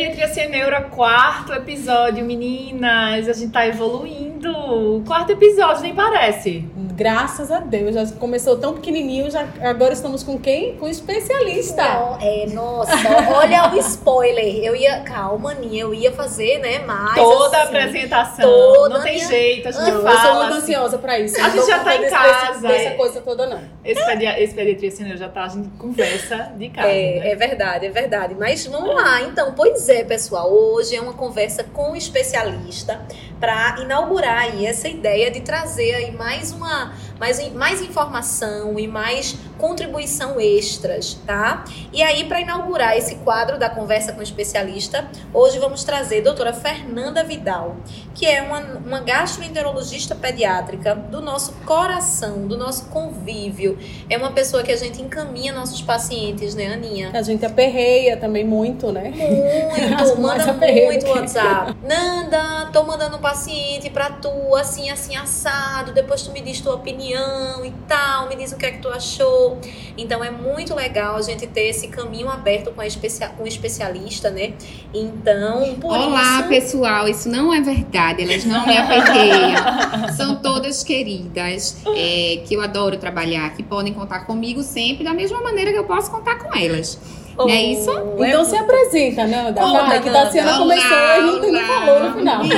Pediatria Sem Neura, quarto episódio, meninas. A gente tá evoluindo. Quarto episódio, nem parece. Graças a Deus, já começou tão pequenininho, já agora estamos com quem? Com especialista. Não, é, nossa, olha o spoiler. Eu ia, calma, Aninha, eu ia fazer, né, mais Toda a assim, apresentação. toda não tem minha- jeito, a gente Não, eu fala. sou muito assim. ansiosa pra isso. A gente já tá em desse- casa, Dessa é. coisa toda, não. Esse, pedia, esse Pediatria Sem Neura já tá, a gente conversa de casa. É, né? é verdade, é verdade. Mas vamos lá, então. Pois é, pessoal. Hoje é uma conversa com um especialista para inaugurar aí essa ideia de trazer aí mais uma mais, mais informação e mais contribuição extras, tá? E aí, para inaugurar esse quadro da conversa com o especialista, hoje vamos trazer a doutora Fernanda Vidal, que é uma, uma gastroenterologista pediátrica do nosso coração, do nosso convívio. É uma pessoa que a gente encaminha nossos pacientes, né, Aninha? A gente aperreia também muito, né? Muito, manda muito WhatsApp. Nanda, tô mandando um paciente pra tu, assim, assim, assado. Depois tu me diz tua opinião e tal, me diz o que é que tu achou. Então é muito legal a gente ter esse caminho aberto com, especia com o especialista, né? Então, por Olá, isso. pessoal. Isso não é verdade. Elas não me aperreiam. São todas queridas, é, que eu adoro trabalhar, que podem contar comigo sempre da mesma maneira que eu posso contar com elas. Não é isso? Então se apresenta, né? Da Conta, Fala, que Daciana Nanda. começou e não tem olá. falou no final. Isso,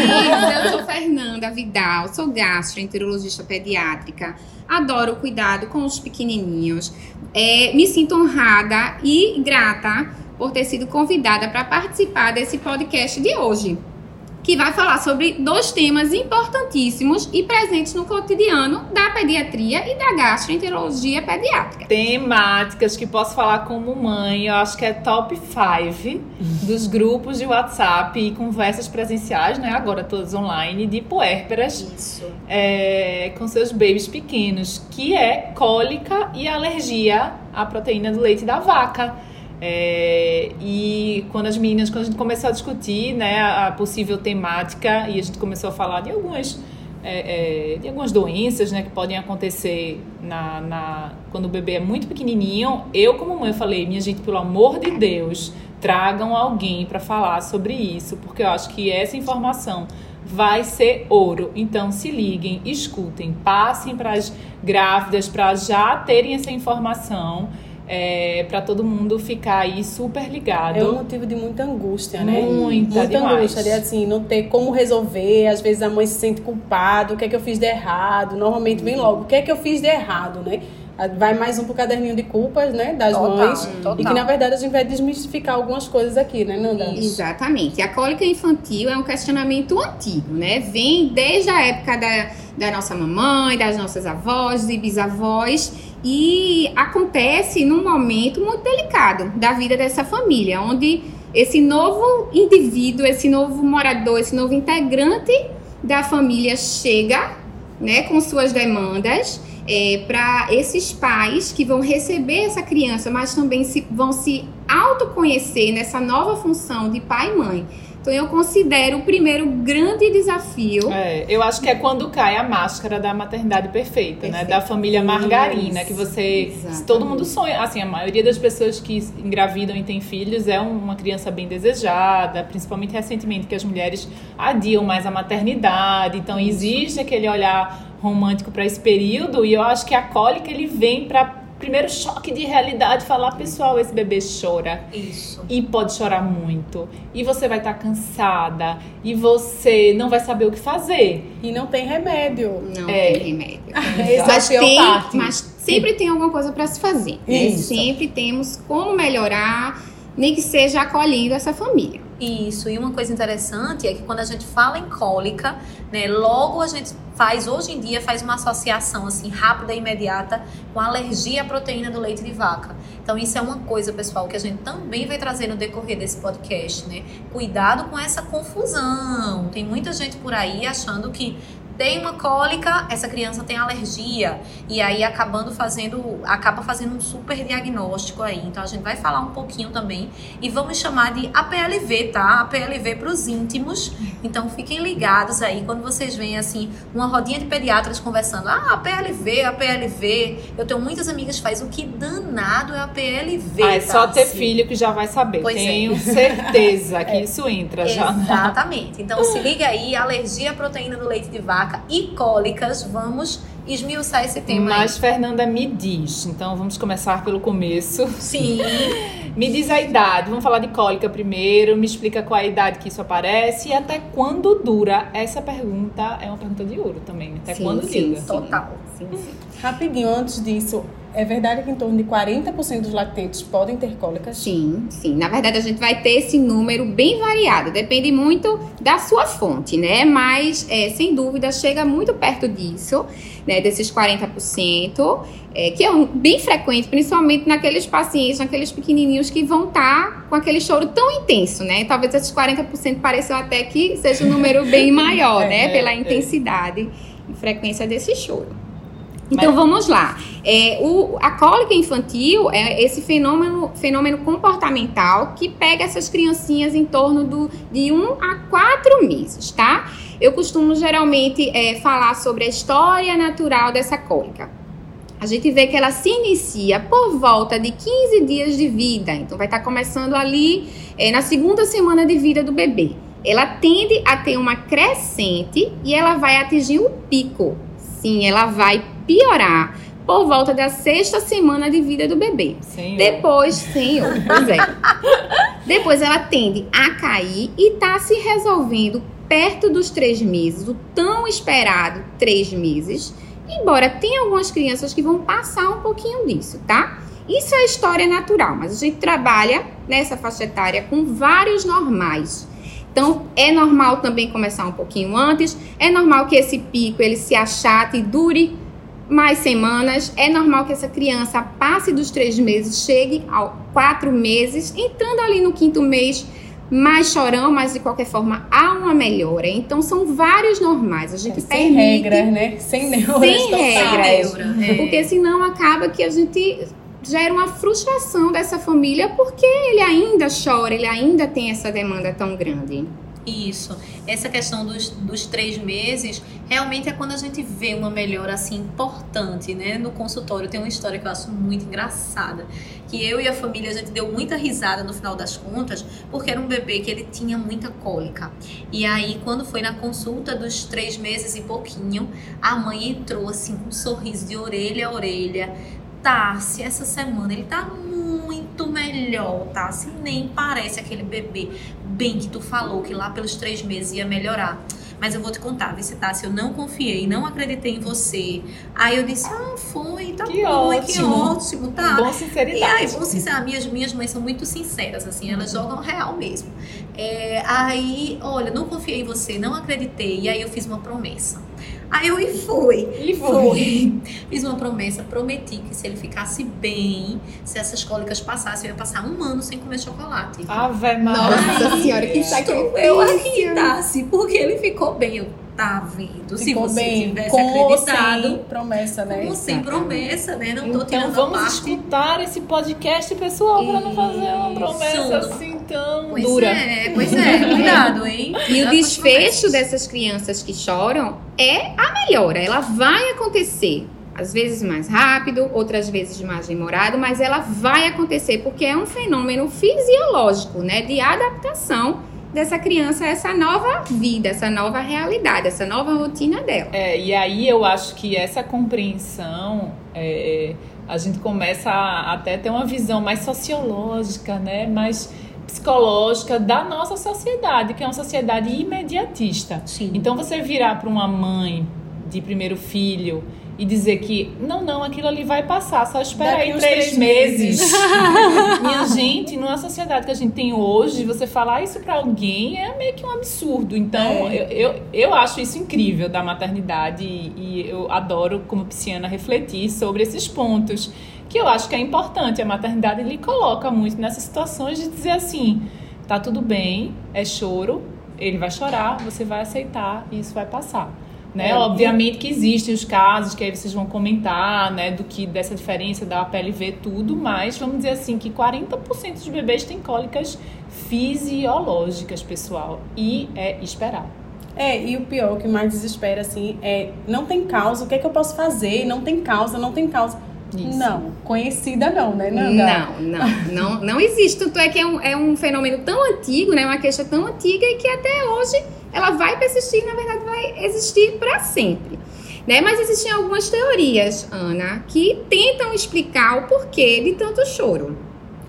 eu sou Fernanda Vidal, sou gastroenterologista pediátrica. Adoro o cuidado com os pequenininhos. É, me sinto honrada e grata por ter sido convidada para participar desse podcast de hoje, que vai falar sobre dois temas importantíssimos e presentes no cotidiano da pediatria e da gastroenterologia pediátrica. Temáticas que posso falar como mãe, eu acho que é top 5 dos grupos de WhatsApp e conversas presenciais, né? Agora todas online, de puérperas Isso. é, com seus babies pequenos, que é cólica e alergia à proteína do leite da vaca. É, e quando as meninas, quando a gente começou a discutir né, a, possível temática e a gente começou a falar de algumas, é, é, de algumas doenças né, que podem acontecer na, na, quando o bebê é muito pequenininho, eu como mãe falei, minha gente, pelo amor de Deus, tragam alguém para falar sobre isso, porque eu acho que essa informação vai ser ouro. Então se liguem, escutem, passem para as grávidas para já terem essa informação. É, para todo mundo ficar aí super ligado. É um motivo de muita angústia, né? Muita, Muita demais. angústia, de assim, não ter como resolver. Às vezes a mãe se sente culpada, o que é que eu fiz de errado? Normalmente vem logo, o que é que eu fiz de errado, né? Vai mais um pro caderninho de culpas, né? Das Total, mães. total. E que na verdade a gente vai desmistificar algumas coisas aqui, né, Nanda? Exatamente. A cólica infantil é um questionamento antigo, né? Vem desde a época da, da nossa mamãe, das nossas avós e bisavós e acontece num momento muito delicado da vida dessa família, onde esse novo indivíduo, esse novo morador, esse novo integrante da família chega, né, com suas demandas para esses pais que vão receber essa criança, mas também se, vão se autoconhecer nessa nova função de pai e mãe. Então eu considero o primeiro grande desafio É, eu acho que é quando cai a máscara da maternidade perfeita, né? Perfeito. Da família margarina, Isso, que você. exatamente. Todo mundo sonha. Assim, a maioria das pessoas que engravidam e têm filhos é uma criança bem desejada, principalmente recentemente, que as mulheres adiam mais a maternidade. Então existe aquele olhar romântico para esse período, e eu acho que a cólica ele vem para primeiro choque de realidade falar, pessoal, esse bebê chora Isso. e pode chorar muito. E você vai estar cansada. E você não vai saber o que fazer. E não tem remédio. não É. tem remédio. Mas, tem, mas sempre tem alguma coisa para se fazer. né? Isso. Sempre temos como melhorar nem que seja acolhendo essa família. Isso, e uma coisa interessante é que quando a gente fala em cólica, né, logo a gente faz, hoje em dia, faz uma associação assim rápida e imediata com alergia à proteína do leite de vaca. Então isso é uma coisa, pessoal, que a gente também vai trazer no decorrer desse podcast, né? Cuidado com essa confusão. Tem muita gente por aí achando que tem uma cólica, essa criança tem alergia e aí acabando fazendo, acaba fazendo um super diagnóstico aí. Então a gente vai falar um pouquinho também e vamos chamar de APLV, tá? APLV para os íntimos. Então fiquem ligados aí quando vocês veem assim uma rodinha de pediatras conversando, ah, APLV, APLV. Eu tenho muitas amigas que faz o que danado é APLV. Ah, é só tá? ter filho que já vai saber. Pois é. Tenho certeza que isso entra já. Exatamente. Então se liga aí, alergia à proteína do leite de vaca e cólicas, vamos esmiuçar esse tema Mas aí. Fernanda me diz, então vamos começar pelo começo. Sim. Me diz a idade, vamos falar de cólica primeiro, me explica qual é a idade que isso aparece e até quando dura. Essa pergunta é uma pergunta de ouro também. Até Sim, quando sim, dura? sim. Total. Sim, sim. Rapidinho, antes disso, é verdade que em torno de 40% dos lactentes podem ter cólicas? Sim, sim. Na verdade, a gente vai ter esse número bem variado. Depende muito da sua fonte, né? Mas, é, sem dúvida, chega muito perto disso, né? Desses 40%, é, que é um, bem frequente, principalmente naqueles pacientes, naqueles pequenininhos que vão estar com aquele choro tão intenso, né? Talvez esses 40% pareçam até que seja um número bem maior, É, né? é, Pela é. intensidade e frequência desse choro. Então vamos lá. É, o, a cólica infantil é esse fenômeno, fenômeno comportamental que pega essas criancinhas em torno do, de 1 a 4 meses, tá? Eu costumo geralmente é, falar sobre a história natural dessa cólica. A gente vê que ela se inicia por volta de 15 dias de vida, então vai estar começando ali é, na segunda semana de vida do bebê. Ela tende a ter uma crescente e ela vai atingir o pico. Sim, ela vai piorar por volta da sexta semana de vida do bebê. Senhor. Depois, senhor, pois é. Depois ela tende a cair e tá se resolvendo perto dos três meses, o tão esperado três meses. Embora tenha algumas crianças que vão passar um pouquinho disso, tá? Isso é história natural, mas a gente trabalha nessa faixa etária com vários normais. Então, é normal também começar um pouquinho antes, é normal que esse pico ele se achate e dure mais semanas, é normal que essa criança passe dos três meses, chegue aos quatro meses, entrando ali no quinto mês, mais chorão, mas de qualquer forma há uma melhora. Então, são vários normais. A gente É, sem permite regras, né? Sem neuras. Sem regras. Neura, é. porque senão acaba que a gente gera uma frustração dessa família porque ele ainda chora, ele ainda tem essa demanda tão grande. Isso. Essa questão dos, dos três meses realmente é quando a gente vê uma melhora assim importante, né? No consultório tem uma história que eu acho muito engraçada. Que eu e a família a gente deu muita risada no final das contas, porque era um bebê que ele tinha muita cólica. E aí, quando foi na consulta dos três meses e pouquinho, a mãe entrou assim com um sorriso de orelha a orelha. Tassi, essa semana ele tá muito melhor, Tassi. Nem parece aquele bebê bem que tu falou que lá pelos três meses ia melhorar. Mas eu vou te contar, Vici Tassi, eu não confiei, não acreditei em você. Aí eu disse, ah, foi, tá Que bom, que ótimo. ótimo, tá. Bom E aí, sinceridade. vamos sincerar, minhas, minhas mães são muito sinceras, assim, elas jogam real mesmo. É, aí, olha, não confiei em você, não acreditei. E aí eu fiz uma promessa. Aí eu e fui. E foi. Fiz uma promessa, prometi que se ele ficasse bem, se essas cólicas passassem, eu ia passar um ano sem comer chocolate. Ave Maria. Nossa senhora, que Estou eu sacrifício. acreditasse, porque ele ficou bem. Eu, tá vendo? se Ficou você bem, tivesse com acreditado, sem promessa, né? com sem promessa, né? Não tô Então tirando a vamos escutar esse podcast, pessoal, para não fazer uma Isso. promessa assim tão Pois dura. é, pois é, cuidado, hein? E o desfecho dessas crianças que choram é a melhora. Ela vai acontecer. Às vezes mais rápido, outras vezes mais demorado, mas ela vai acontecer porque é um fenômeno fisiológico, né? De adaptação dessa criança a essa nova vida, essa nova realidade, essa nova rotina dela. É, e aí eu acho que essa compreensão, é, a gente começa a até ter uma visão mais sociológica, né? Mais psicológica da nossa sociedade, que é uma sociedade imediatista. Sim. Então você virar para uma mãe de primeiro filho e dizer que não, não, aquilo ali vai passar, só espera Daqui aí três, três meses. Minha gente, numa sociedade que a gente tem hoje, você falar isso pra alguém é meio que um absurdo. Então, É. eu, eu, eu acho isso incrível da maternidade e, e eu adoro, como pisciana, refletir sobre esses pontos. Que eu acho que é importante. A maternidade lhe coloca muito nessas situações de dizer assim: tá tudo bem, é choro, ele vai chorar, você vai aceitar e isso vai passar. Né? É, Obviamente que existem os casos que aí vocês vão comentar, né, do que dessa diferença da PLV tudo, mas vamos dizer assim que 40% dos bebês têm cólicas fisiológicas, pessoal, e é esperar. É, e o pior, o que mais desespera, assim, é não tem causa, o que é que eu posso fazer? Não tem causa, não tem causa. Isso. Não, conhecida não, né, Nanda? Não, não, não, não existe. Tanto é que é um, é um fenômeno tão antigo, né? Uma queixa tão antiga e que até hoje ela vai persistir, na verdade, vai existir para sempre. Né? Mas existem algumas teorias, Ana, que tentam explicar o porquê de tanto choro.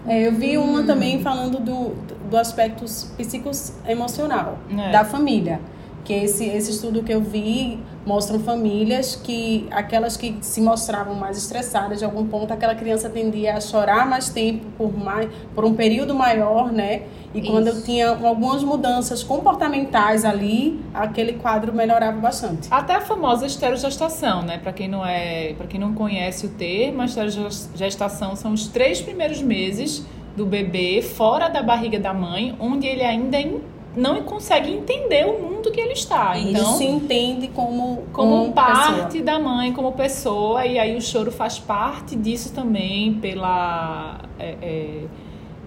É, eu vi Hum. uma também falando do, do aspecto psicoemocional É. da família. Que esse, esse estudo que eu vi mostram famílias que aquelas que se mostravam mais estressadas de algum ponto, aquela criança tendia a chorar mais tempo por mais por um período maior, né? E quando eu Isso. tinha algumas mudanças comportamentais ali, aquele quadro melhorava bastante. Até a famosa esterogestação, né? Para quem não é, para quem não conhece o termo, a esterogestação são os três primeiros meses do bebê fora da barriga da mãe, onde ele ainda em- não consegue entender o mundo que ele está. Ele Então, se entende como como parte pessoa. da mãe, como pessoa, e aí o choro faz parte disso também pela. é, é,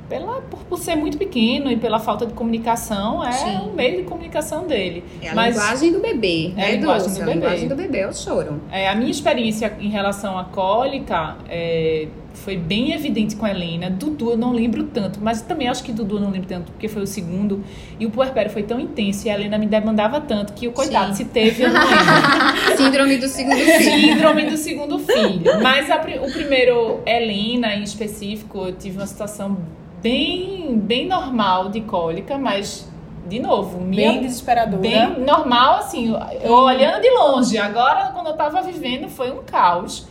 pela por, por ser muito pequeno e pela falta de comunicação, é Sim. o meio de comunicação dele. É a Mas- linguagem do bebê, É a né, linguagem Dulce? do A bebê. linguagem do bebê é o choro. É, a minha experiência em relação à cólica é, foi bem evidente com a Helena. Dudu eu não lembro tanto, mas também acho que Dudu eu não lembro tanto, porque foi o segundo. E o puerpério foi tão intenso e a Helena me demandava tanto que o coitado, Sim. se teve, eu não lembro. Síndrome do segundo filho. Síndrome do segundo filho. Mas a o primeiro, Helena em específico, eu tive uma situação bem, bem normal de cólica, mas, de novo, minha bem desesperadora. bem normal, assim, eu olhando de longe. Agora, quando eu tava vivendo, foi um caos.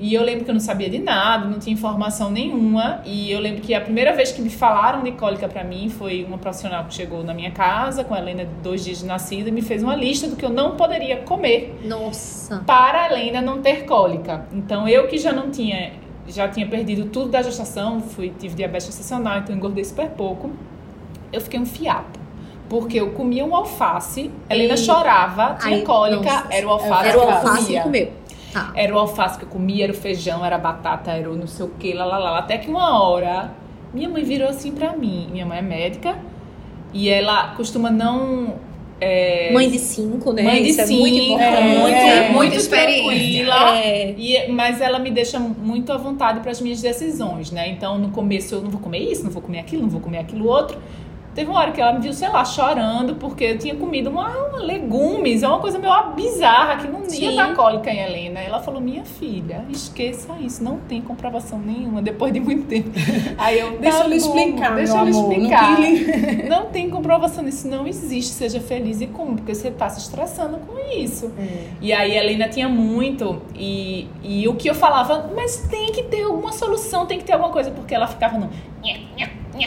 E eu lembro que eu não sabia de nada, não tinha informação nenhuma. E eu lembro que a primeira vez que me falaram de cólica pra mim foi uma profissional que chegou na minha casa com a Helena de dois dias de nascida e me fez uma lista do que eu não poderia comer Nossa. para a Helena não ter cólica. Então eu que já não tinha, já tinha perdido tudo da gestação, fui tive diabetes gestacional, então engordei super pouco. Eu fiquei um fiapo. Porque eu comia um alface, a Helena Ei. chorava, tinha Ai, cólica, nossa. era o alface Era o alface que comeu. Tá. Era o alface que eu comia, era o feijão, era a batata, era o não sei o que, lá, lá, lá. Até que uma hora, minha mãe virou assim pra mim. Minha mãe é médica e ela costuma não. é, Mãe de cinco, né? Mãe de Isso é cinco, muito importante. é, muito, É, muito muita experiência. tranquila. É. E, mas ela me deixa muito à vontade para as minhas decisões, né? Então, no começo, eu não vou comer isso, não vou comer aquilo, não vou comer aquilo outro. Teve uma hora que ela me viu, sei lá, chorando, porque eu tinha comido uma, uma legumes, é uma coisa meio bizarra, que não ia Sim. dar cólica em Helena. Ela falou, minha filha, esqueça isso, não tem comprovação nenhuma, depois de muito tempo. Aí eu, Deixa eu lhe explicar, deixa eu lhe explicar. Não Não tem comprovação disso, não existe. Seja feliz e como, porque você tá se estressando com isso. E aí a Helena tinha muito, e, e o que eu falava, mas tem que ter alguma solução, tem que ter alguma coisa, porque ela ficava no.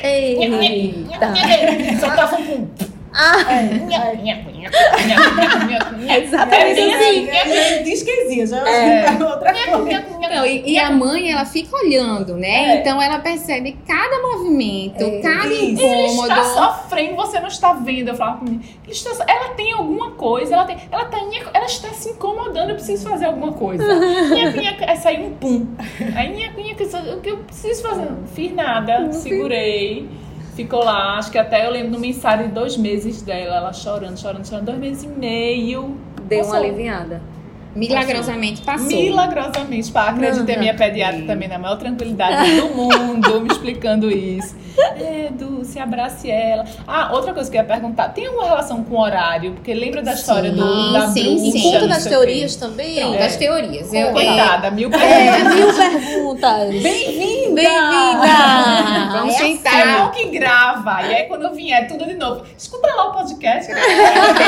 Eita. Soltava um pum. Ah, É exatamente assim. É, Diz que existe, já É. é. outra coisa. E, e a mãe, ela fica olhando, né? É. Então ela percebe cada movimento, É, cada isso. Ele incômodo. está sofrendo, você não está vendo. Eu falava pra mim, ele está, ela tem alguma coisa, ela, tem, ela, tá, ela está se incomodando, eu preciso fazer alguma coisa. Nhaca, Aí saiu um pum. Aí, nhaca, isso- o que eu preciso fazer? Não fiz nada, segurei. Ficou lá, acho que até eu lembro no mensário de dois meses dela, ela chorando, chorando, chorando, dois meses e meio. Deu Passou. uma aliviada. Milagrosamente passou. Milagrosamente, pá, acreditei Nanda. minha pediatra também na maior tranquilidade do mundo, me explicando isso. É, Dulce, abrace ela. Ah, outra coisa que eu ia perguntar, tem alguma relação com o horário? Porque lembra da história do, da sim, bruxa? sim. Conta das o teorias também. Pronto, É. as teorias. Eu, é, Coitada, mil É, mil perguntas. Bem-vindo! Bem-vinda! Vamos É tentar. bom que grava. E aí, quando vier tudo de novo, escuta lá o podcast.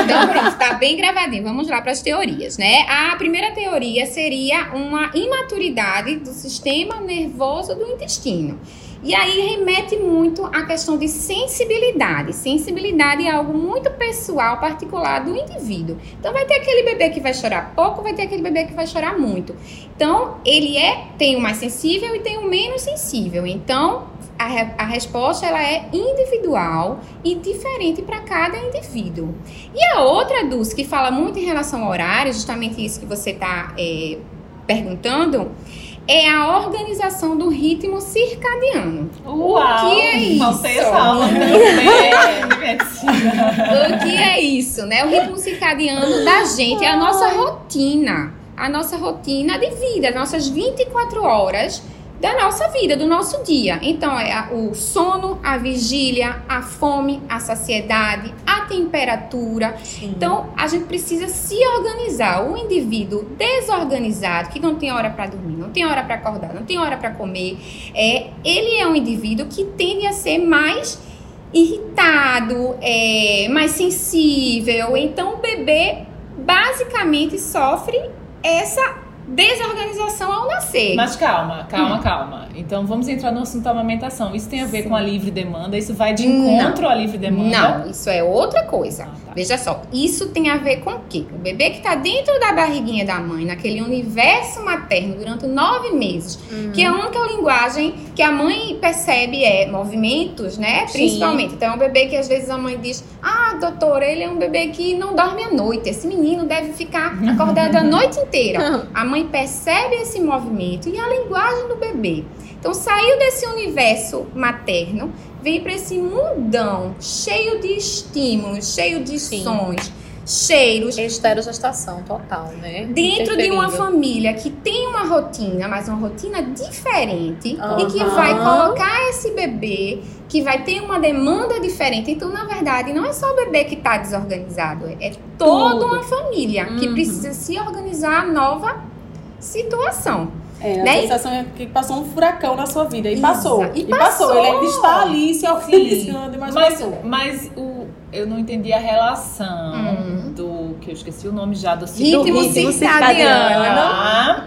Então, pronto, tá bem gravadinho. Vamos lá para as teorias, né? A primeira teoria seria uma imaturidade do sistema nervoso do intestino. E aí remete muito à questão de sensibilidade. Sensibilidade é algo muito pessoal, particular do indivíduo. Então vai ter aquele bebê que vai chorar pouco, vai ter aquele bebê que vai chorar muito. Então, ele é tem o mais sensível e tem o menos sensível. Então, a, re- a resposta ela é individual e diferente para cada indivíduo. E a outra, Dulce, que fala muito em relação ao horário, justamente isso que você está perguntando, é a organização do ritmo circadiano. Uau! que é isso? Faltei essa aula. O que é isso, né? O ritmo circadiano da gente é a nossa rotina. A nossa rotina de vida, as nossas 24 horas da nossa vida, do nosso dia. Então, é a- o sono, a vigília, a fome, a saciedade, a temperatura. Então, a gente precisa se organizar. O indivíduo desorganizado, que não tem hora para dormir, não tem hora para acordar, não tem hora para comer, é, ele é um indivíduo que tende a ser mais irritado, é, mais sensível. Então, o bebê basicamente sofre essa desorganização ao nascer. Mas calma, calma, calma. Então vamos entrar no assunto da amamentação. Isso tem a ver com a livre demanda? Isso vai de Não. encontro à livre demanda? Não, isso é outra coisa. Ah, tá. Veja só, isso tem a ver com o quê? O bebê que está dentro da barriguinha da mãe, naquele universo materno durante nove meses, que a única linguagem que a mãe percebe é movimentos, né? Sim. Principalmente. Então é um bebê que às vezes a mãe diz: Ah, doutora, ele é um bebê que não dorme à noite. Esse menino deve ficar acordado a noite inteira. A mãe percebe esse movimento e a linguagem do bebê. Então saiu desse universo materno, vem para esse mundão cheio de estímulos, cheio de Sim. sons, cheiros. Esterogestação total, né? Dentro de uma família que tem uma rotina, mas uma rotina diferente, e que vai colocar esse bebê, que vai ter uma demanda diferente. Então, na verdade, não é só o bebê que está desorganizado, é toda Tudo. uma família que Uhum. precisa se organizar nova situação. É, a Né? sensação é que passou um furacão na sua vida. E passou. e E, passou. passou. Ele ainda está ali se organizando, mas, Mas, passou. mas o, eu não entendi a relação Hum. Que eu esqueci o nome já do Ritmo ritmo circadiano. Ah,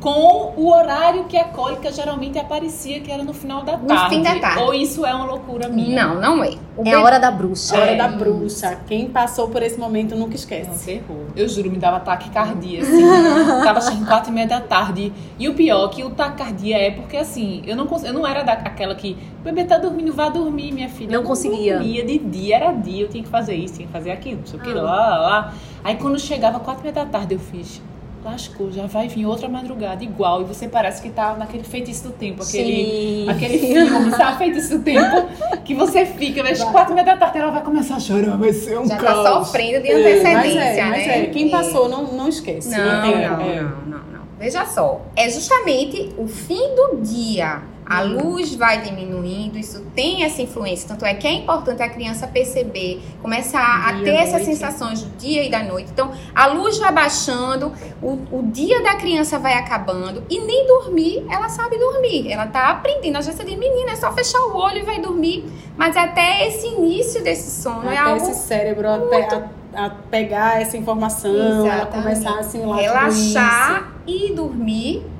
com o horário que a cólica geralmente aparecia, que era no final da No tarde. fim da tarde. Ou isso é uma loucura minha? Não, não é. O É a hora da bruxa. A hora É. da bruxa. Quem passou por esse momento nunca É esquece. terror. Eu juro, me dava taquicardia, assim. Tava chegando quatro e meia da tarde. E o pior que o taquicardia é porque, assim, eu não, cons- eu não era daquela que bebê tá dormindo, vá dormir, minha filha. Não Eu conseguia. dormia de dia, era dia. Eu tinha que fazer isso, tinha que fazer aquilo, não sei o que, Ah. lá, lá, lá. Aí quando chegava quatro e meia da tarde, eu fiz... Lascou, já vai vir outra madrugada igual. E você parece que tá naquele feitiço do tempo. Aquele, Sim. aquele filme, sabe? Feitiço do tempo. Que você fica, mas quatro e meia da tarde ela vai começar a chorar. Vai ser um já caos. tá sofrendo de É, antecedência, mas é, mas né? é. Quem É. passou não, não esquece. Não, tem- não, é. não, não, não. Veja só, é justamente o fim do dia. A luz vai diminuindo, isso tem essa influência. Tanto é que é importante a criança perceber, começar a Dia, ter essas sensações do dia e da noite. Então, a luz vai baixando, o, o dia da criança vai acabando e nem dormir, ela sabe dormir. Ela tá aprendendo. Às vezes você diz, menina, é só fechar o olho e vai dormir. Mas até esse início desse sono é Até algo esse cérebro até, a, a pegar essa informação, ela Exatamente. começar a assimilar relaxar e dormir.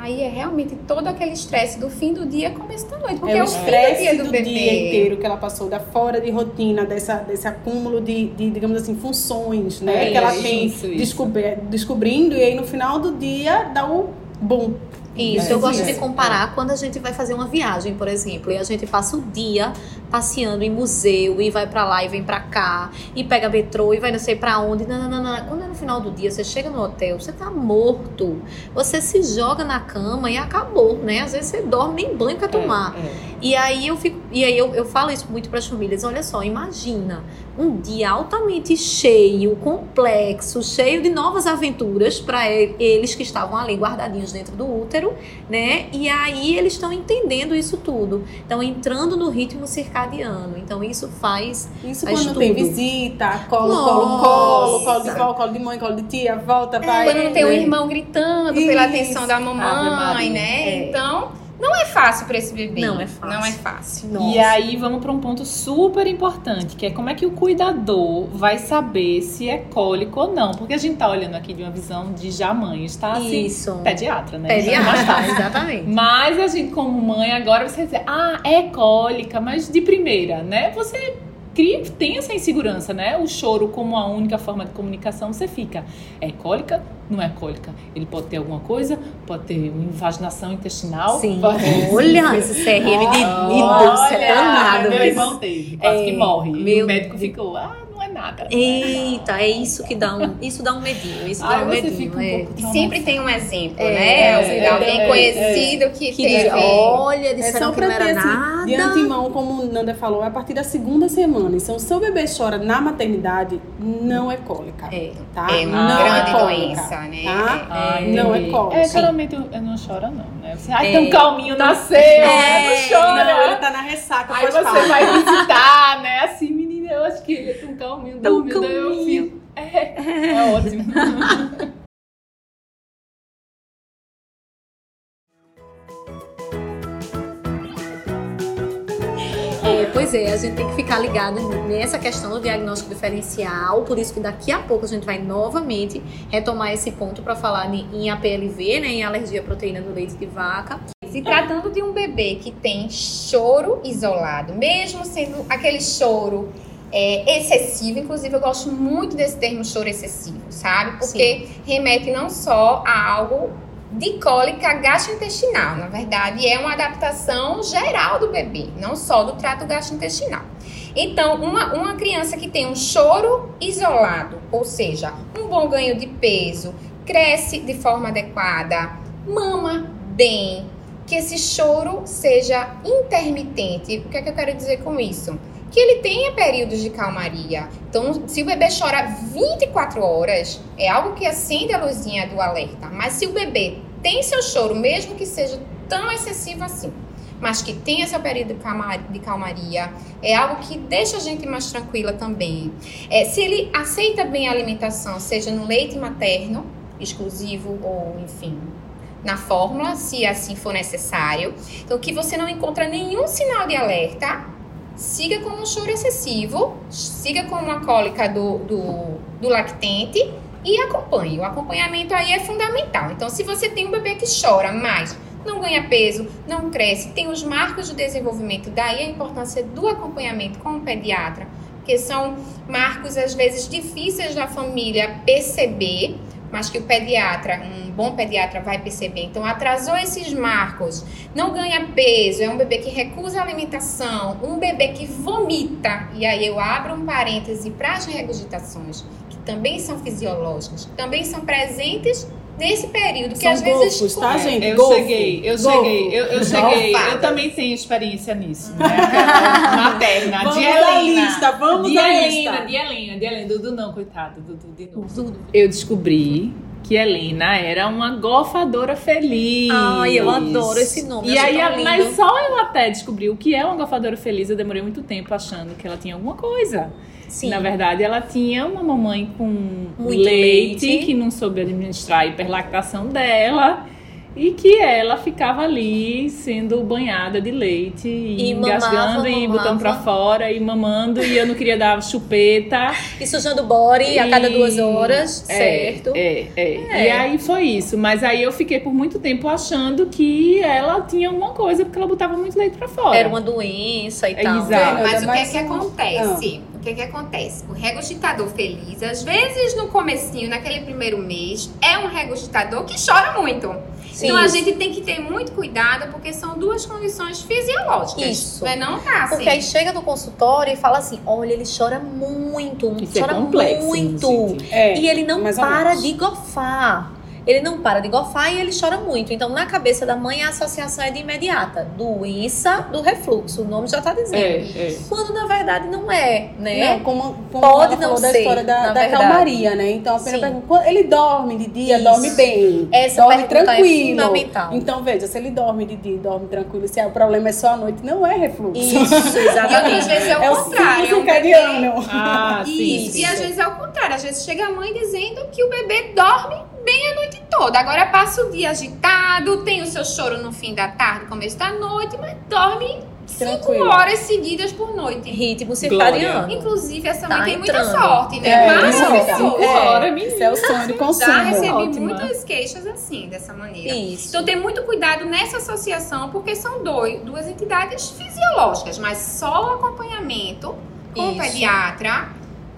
Aí é realmente todo aquele estresse do fim do dia, começo da noite. Porque É é, o o fim do estresse dia do, do, bebê. dia inteiro que ela passou, da fora de rotina, dessa, desse acúmulo de, de, digamos assim, funções, né? É, que ela isso, tem isso. descobri- descobrindo, e aí no final do dia dá o boom. Isso, É, eu gosto isso. de comparar quando a gente vai fazer uma viagem, por exemplo, e a gente passa o dia passeando em museu e vai pra lá e vem pra cá e pega metrô e vai não sei pra onde. Não. Quando é no final do dia, você chega no hotel, você tá morto. Você se joga na cama e acabou, né? Às vezes você dorme nem banho quer tomar. É, é. E aí eu fico, e aí eu, eu falo isso muito para as famílias. Olha só, imagina um dia altamente cheio, complexo, cheio de novas aventuras para eles que estavam ali guardadinhos dentro do útero, né? E aí eles estão entendendo isso tudo, estão entrando no ritmo circadiano. Então isso faz Isso Faz quando tem tudo. visita, colo, Nossa. colo, colo, colo de vó, colo de mãe, colo de tia, volta, vai. Quando não tem um né? irmão gritando pela Isso. atenção da mamãe, né? É. Então, Não é fácil para esse bebê. Não é fácil. Não é fácil. E aí vamos para um ponto super importante, que é como é que o cuidador vai saber se é cólico ou não. Porque a gente tá olhando aqui de uma visão de já mãe, está assim, Isso. pediatra, né? É mais Pediatra, fácil. exatamente. Mas a gente, como mãe, agora você vai dizer, ah, é cólica, mas de primeira, né? Você cria, tem essa insegurança, né? O choro como a única forma de comunicação, você fica, é cólica? Não é cólica. Ele pode ter alguma coisa, pode ter uma invaginação intestinal. Sim. pode- Olha, esse CRM de Deus, é danado. Meu irmão teve, quase que É, morre. E meu o médico ficou, ah, é nada. é nada. Eita, é isso que dá um, isso dá um medinho, isso Ai, dá um você medinho. fica um é. pouco E sempre tem um exemplo, É, né? é, Alguém é, conhecido que, Que teve. diz, olha, É disseram só que não ter, era assim, nada. de antemão, como o Nanda falou, é a partir da segunda semana. Então, se o bebê chora na maternidade, não é cólica. É. Tá? É uma não grande é cólica, doença, né? Tá? Ah, não é cólica. É, geralmente não choro, não, né? Você, ai, É. tão calminho, nasceu, É. não chora. Não, ele tá na ressaca, Aí você vai visitar, né? Assim, eu acho que ele é tão calminho, Tão. Daí eu calminho. fico, é, é ótimo. É, pois é, a gente tem que ficar ligado nessa questão do diagnóstico diferencial, por isso que daqui a pouco a gente vai novamente retomar esse ponto para falar em em APLV, né, em alergia à proteína do leite de vaca. Se tratando de um bebê que tem choro isolado, mesmo sendo aquele choro é, excessivo, inclusive eu gosto muito desse termo choro excessivo, sabe? Porque remete não só a algo de cólica gastrointestinal, na verdade é uma adaptação geral do bebê, não só do trato gastrointestinal. Então, uma, uma criança que tem um choro isolado, ou seja, um bom ganho de peso, cresce de forma adequada, mama bem, que esse choro seja intermitente. O que é que eu quero dizer com isso? Que ele tenha períodos de calmaria. Então, se o bebê chora 24 horas, é algo que acende a luzinha do alerta. Mas se o bebê tem seu choro, mesmo que seja tão excessivo assim, mas que tenha seu período de calma- de calmaria, é algo que deixa a gente mais tranquila também. É, se ele aceita bem a alimentação, seja no leite materno, exclusivo ou, enfim, na fórmula, se assim for necessário. Então, que você não encontra nenhum sinal de alerta, siga com um choro excessivo, siga com uma cólica do, do, do lactente e acompanhe. O acompanhamento aí é fundamental. Então, se você tem um bebê que chora, mas não ganha peso, não cresce, tem os marcos de desenvolvimento, daí a importância do acompanhamento com o pediatra, porque são marcos às vezes difíceis da família perceber, mas que o pediatra, um bom pediatra vai perceber. Então, atrasou esses marcos, não ganha peso, é um bebê que recusa a alimentação, um bebê que vomita. E aí eu abro um parêntese para as regurgitações, que também são fisiológicas, também são presentes nesse período, que São às vezes golfos, tá, gente? Eu Golfo. cheguei, eu Golfo. cheguei, eu, eu cheguei, eu Golfadas. também tenho experiência nisso, né? Materna, Vamos de Helena. lista, vamos de Helena, lista. de Helena, de Helena, Dudu não, coitado, Dudu de novo. Eu descobri que Helena era uma golfadora feliz. Ai, eu adoro esse nome, E aí, a- mas só eu até descobri o que é uma golfadora feliz, eu demorei muito tempo achando que ela tinha alguma coisa. Sim. Na verdade, ela tinha uma mamãe com Muito leite, leite. que não soube administrar a hiperlactação dela e que ela ficava ali sendo banhada de leite e, E mamava, engasgando e mamava. botando pra fora e mamando e eu não queria dar chupeta. E sujando o body a cada E- duas horas, É, certo? É, é, É. E aí foi isso. Mas aí eu fiquei por muito tempo achando que ela tinha alguma coisa porque ela botava muito leite pra fora. Era uma doença e É, tal. exato. Mas o que é que acontece? O que é que acontece? O regurgitador feliz, às vezes no comecinho, naquele primeiro mês, é um regurgitador que chora muito. Sim. Então a gente tem que ter muito cuidado, porque são duas condições fisiológicas. Isso. Não é não tá assim. Porque aí chega no consultório e fala assim: olha, ele chora muito, Isso é chora complexo. muito. É, E ele não para de gofar. Ele não para de gofar e ele chora muito. Então, na cabeça da mãe, a associação é de imediata. Doença do refluxo. O nome já tá dizendo. É, é. Quando, na verdade, não é, né? Não, como, como Pode não falou da ser, história da, na da verdade. calmaria, né? Então, a primeira Sim. pergunta, ele dorme de dia, Isso. dorme bem, Essa dorme é tranquilo. fundamental. Então, veja, se ele dorme de dia, dorme tranquilo, se é- o problema é só a noite, não é refluxo. Isso, E exatamente. às vezes é o É o contrário. ciclo é circadiano. Ah, sim. Isso. sim. E às vezes é o contrário. Às vezes chega a mãe dizendo que o bebê dorme bem a noite toda. Agora passa o dia agitado, tem o seu choro no fim da tarde, começo da noite, mas dorme cinco Tranquilo. horas seguidas por noite. Ritmo circadiano. Inclusive, essa Tá mãe tem muita entrando. sorte, né? É, a é É. Isso é o sonho de consumo. já recebi Ótima. muitas queixas assim, dessa maneira. Isso. Então tem muito cuidado nessa associação, porque são dois, duas entidades fisiológicas, mas só o acompanhamento com o pediatra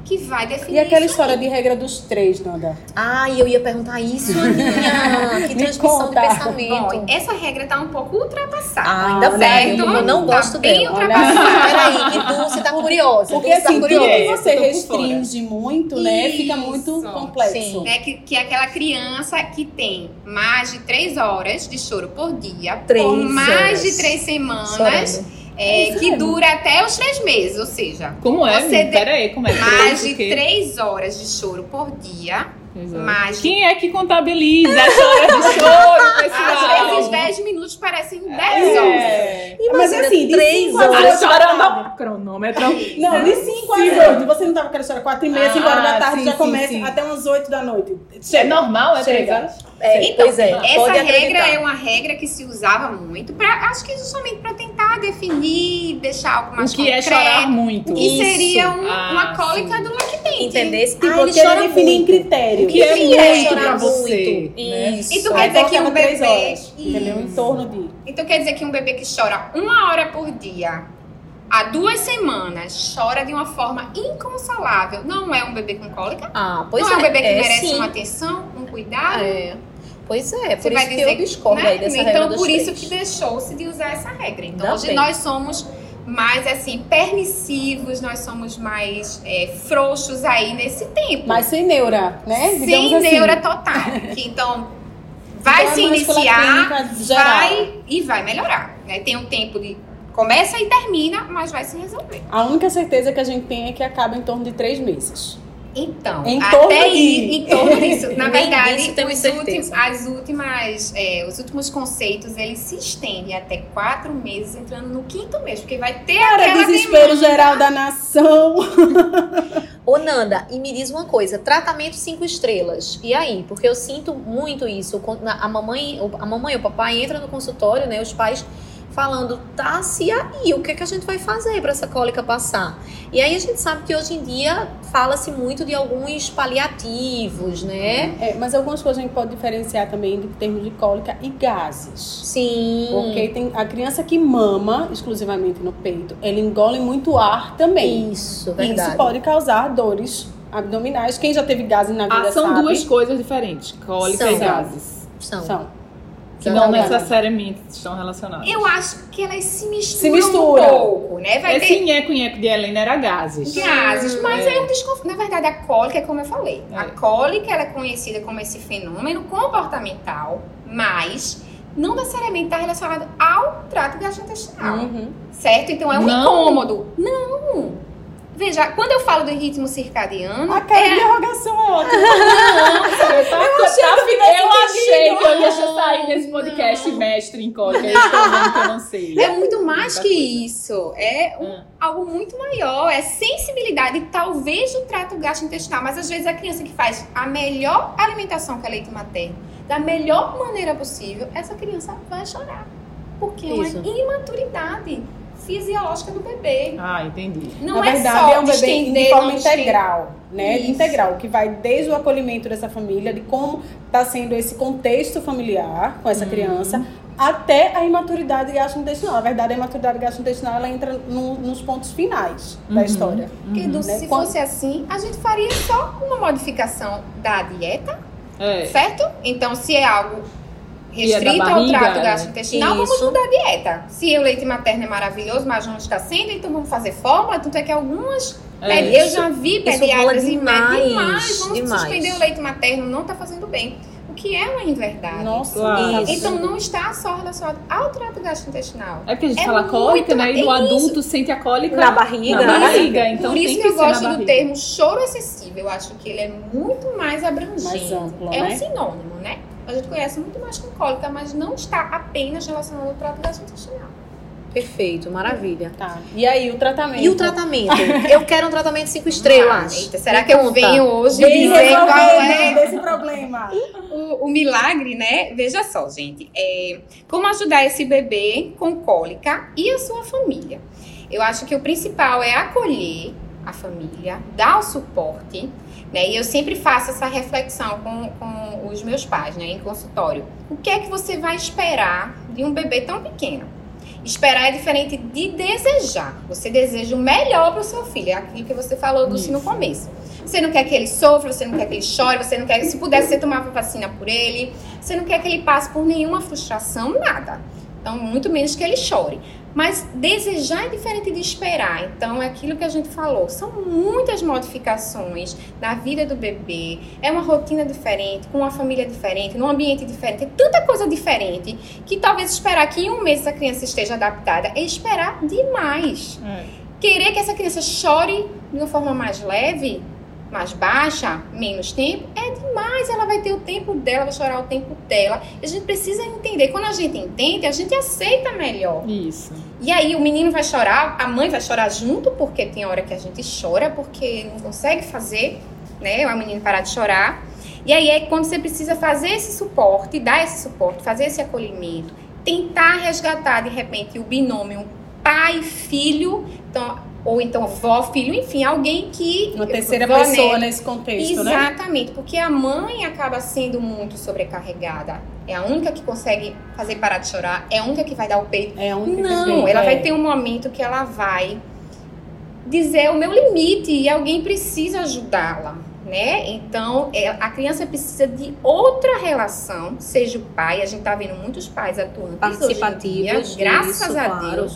que vai definir. E aquela isso história de regra dos três, Nanda? Ai, eu ia perguntar isso, Aninha. Que Me transmissão de conta. pensamento. Bom, essa regra tá um pouco ultrapassada. Ah, ainda bem, certo? eu não Tá gosto bem dela. ultrapassada. Peraí, que Dulce tá curiosa. Porque tá assim, tudo curiosa. que você restringe muito, né, fica muito Isso. complexo. Sim. né, que, que é aquela criança que tem mais de três horas de choro por dia, Três por mais horas. de três semanas, Chorando. É, isso que mesmo. dura até os três meses, ou seja, Como é? Você Você Peraí, como é? mais de três horas de choro por dia, Exato. de Quem é que contabiliza as horas de choro, pessoal? às vezes 10 minutos parecem 10 horas. É. Mas Imagina assim, de três cinco às horas. chorando ao cronômetro. Não, de 5 às 8. Você não tava aquela história 4 e meia, 5 horas da Ah, tarde, sim, já sim, começa sim. até umas 8 da noite. É Chega. normal, é três Chega. horas? É, Então, pois é, essa regra é uma regra que se usava muito para, acho que justamente para tentar definir, deixar algo mais O que é concreto. chorar muito? O que Isso. seria um- Ah, uma cólica sim. do lactente. Entendesse? Tipo, ah, ele querer chora definir em critério. O que é é chorar pra você? muito. né? Isso. Então Aí quer dizer que um bebê. horas, entendeu? Em torno de. Então quer dizer que um bebê que chora uma hora por dia há duas semanas chora de uma forma inconsolável. Não é um bebê com cólica? Ah, pois não é, é. um bebê que é, merece sim. uma atenção, um cuidado? É. Pois é, por Você vai isso que dizer eu discordo né? aí dessa regra Então por isso três. que deixou-se de usar essa regra. Então hoje nós somos mais assim permissivos, nós somos mais é, frouxos aí nesse tempo. Mas sem neura, né? Digamos sem assim. neura total. Que, então vai Então, se é iniciar, vai e vai melhorar. Né? Tem um tempo de começa e termina, mas vai se resolver. A única certeza que a gente tem é que acaba em torno de 3 meses. Então, Em torno até de- ir em torno disso. Na verdade, os últimos, as últimas, é, os últimos conceitos, eles se estendem até quatro meses, entrando no quinto mês, porque vai ter Para aquela desespero demanda. geral da nação. Ô, Nanda, e me diz uma coisa: tratamento cinco estrelas. E aí? Porque eu sinto muito isso. A mamãe, a mamãe e o papai entram no consultório, né? Os pais falando, tá, se aí, o que, é que a gente vai fazer para essa cólica passar? E aí a gente sabe que hoje em dia fala-se muito de alguns paliativos, né? É, mas algumas coisas a gente pode diferenciar também em termos de cólica e gases. Sim. Porque tem a criança que mama exclusivamente no peito, ela engole muito ar também. Isso, E verdade. Isso pode causar dores abdominais. Quem já teve gases na vida Ah, são sabe. duas coisas diferentes, cólica São. e gases. São. São. Que não necessariamente estão relacionadas. Eu acho que elas se misturam, Se mistura. um pouco, né? Vai ter Esse nheco-nheco de Helena era gases. gases, mas É. é, um desconforto. Na verdade, a cólica é como eu falei. A É. cólica ela é conhecida como esse fenômeno comportamental, mas não necessariamente está relacionado ao trato gastrointestinal. Uhum. Certo? Então é um Não. incômodo. Não! Veja, quando eu falo do ritmo circadiano, A cara é- de interrogação é ótima. Eu achei, eu achei que eu ia sair desse podcast mestre em cólica. Eu estou vendo que eu não sei. é muito mais que isso. É um- Hum. algo muito maior. É sensibilidade, talvez, do trato gastrointestinal. Mas às vezes a criança que faz a melhor alimentação que é leite materno, da melhor maneira possível, essa criança vai chorar. Porque é Isso. uma imaturidade fisiológica do bebê. Ah, entendi. Não Na é verdade, só é um bebê de forma integral, né? Isso. Integral, que vai desde o acolhimento dessa família, de como está sendo esse contexto familiar com essa Uhum. criança, até a imaturidade gastrointestinal. Na verdade, a imaturidade gastrointestinal ela entra no- nos pontos finais da Uhum. história. Porque do- Né? se Quando- fosse assim, a gente faria só uma modificação da dieta, É. certo? Então, se é algo da restrito ao trato é. gastrointestinal, vamos Isso. mudar a dieta. Se o leite materno é maravilhoso, mas não está sendo, então vamos fazer fórmula. Tanto é que algumas. É. pedi- eu já vi Isso pediatras em demais, demais, vamos demais. suspender o leite materno, não está fazendo bem. O que é uma inverdade. Nossa, Claro. isso. Então não está só relacionado ao trato gastrointestinal. É porque a gente É fala cólica, né? E do mais- adulto sente a cólica Na barriga, Na barriga. Então Por isso tem que eu ser na gosto do termo choro excessivo. Eu acho que ele é muito mais abrangente. Mais amplo, é né? um sinônimo, né? A gente conhece muito mais com cólica, mas não está apenas relacionado ao trato gastrointestinal. Perfeito, maravilha. Tá. E aí, o tratamento? E o tratamento? Eu quero um tratamento cinco estrelas. Eita, será que eu venho hoje Vem dizer qual resolver é desse problema. o, o milagre, né? Veja só, gente. É, como ajudar esse bebê com cólica e a sua família? Eu acho que o principal é acolher a família, dar o suporte, né? E eu sempre faço essa reflexão com, com os meus pais, né? Em consultório. O que é que você vai esperar de um bebê tão pequeno? Esperar é diferente de desejar. Você deseja o melhor para o seu filho. É aquilo que você falou Dulce, no começo. Você não quer que ele sofra, você não quer que ele chore, você não quer que, se pudesse, você tomava vacina por ele. Você não quer que ele passe por nenhuma frustração, nada. Então, muito menos que ele chore. Mas desejar é diferente de esperar. Então, é aquilo que a gente falou. São muitas modificações na vida do bebê. É uma rotina diferente, com uma família diferente, num ambiente diferente. É tanta coisa diferente que talvez esperar que em um mês essa criança esteja adaptada é esperar demais. Querer que essa criança chore de uma forma mais leve, mais baixa, menos tempo, é demais. Ela vai ter o tempo dela, vai chorar o tempo dela. E a gente precisa entender. Quando a gente entende, a gente aceita melhor. Isso. E aí o menino vai chorar, a mãe vai chorar junto, porque tem hora que a gente chora, porque não consegue fazer, né? O menino parar de chorar. E aí é quando você precisa fazer esse suporte, dar esse suporte, fazer esse acolhimento, tentar resgatar de repente o binômio pai-filho, então, ou então vó-filho, enfim, alguém que. Uma terceira vó, pessoa neto. nesse contexto, né? Exatamente, porque a mãe acaba sendo muito sobrecarregada. É a única que consegue fazer parar de chorar, é a única que vai dar o peito. É um Não, ela vai ter um momento que ela vai dizer o meu limite e alguém precisa ajudá-la, né? Então, é, a criança precisa de outra relação, seja o pai, a gente tá vendo muitos pais atuantes hoje em dia, Participativos, graças isso, a claro.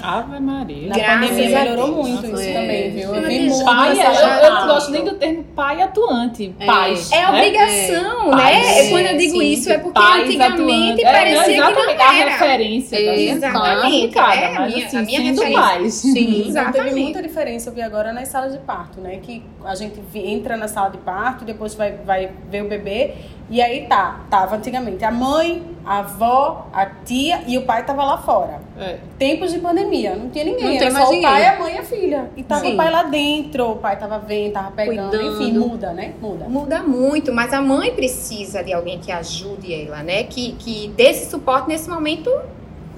Ave Maria. Na Graças pandemia a melhorou Deus. muito isso É. também, viu? Eu vi muito Pai, essa eu, eu não gosto nem do termo pai atuante. É. Pais. É né? obrigação, É. né? Pais, Quando eu digo sim. isso é porque Pais antigamente. É, parecia que exatamente, não a era. referência da gente Exatamente, é é, a mas minha- assim, a minha sendo referência. pais. Sim, teve Exatamente. muita diferença, eu vi agora nas salas de parto, né? Que a gente entra na sala de parto, depois vai, vai ver o bebê, e aí tá, tava antigamente a mãe, a avó, a tia e o pai tava lá fora. É. Tempos de pandemia, não tinha ninguém, Não era tem só mais o ninguém. pai, a mãe e a filha. E tava Sim. o pai lá dentro, o pai tava vendo, tava pegando, Cuidando. enfim, muda, né? Muda. Muda muito, mas a mãe precisa de alguém que ajude ela, né? Que, que dê esse suporte nesse momento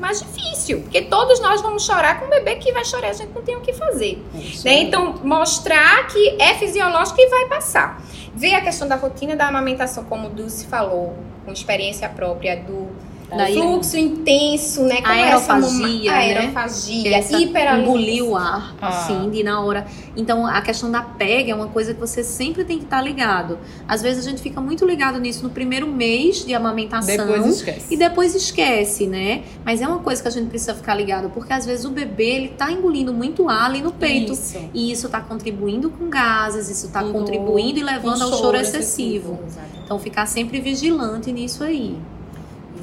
mais difícil. Porque todos nós vamos chorar com um bebê que vai chorar, a gente não tem o que fazer. Isso Né? Então, mostrar que é fisiológico e vai passar. Ver a questão da rotina da amamentação, como o Dulce falou, com experiência própria do Da fluxo intenso, né? Como Aerofagia, né? aerofagia, Essa hiperalimentação. engolir o ar, Ah. assim, de na hora. Então, a questão da pega é uma coisa que você sempre tem que estar ligado. Às vezes a gente fica muito ligado nisso no primeiro mês de amamentação. Depois esquece. E depois esquece, né? Mas é uma coisa que a gente precisa ficar ligado, porque às vezes o bebê, ele tá engolindo muito ar ali no peito. Isso. E isso tá contribuindo com gases, isso tá Com contribuindo e levando ao choro choro excessivo. excessivo. Então, ficar sempre vigilante nisso aí.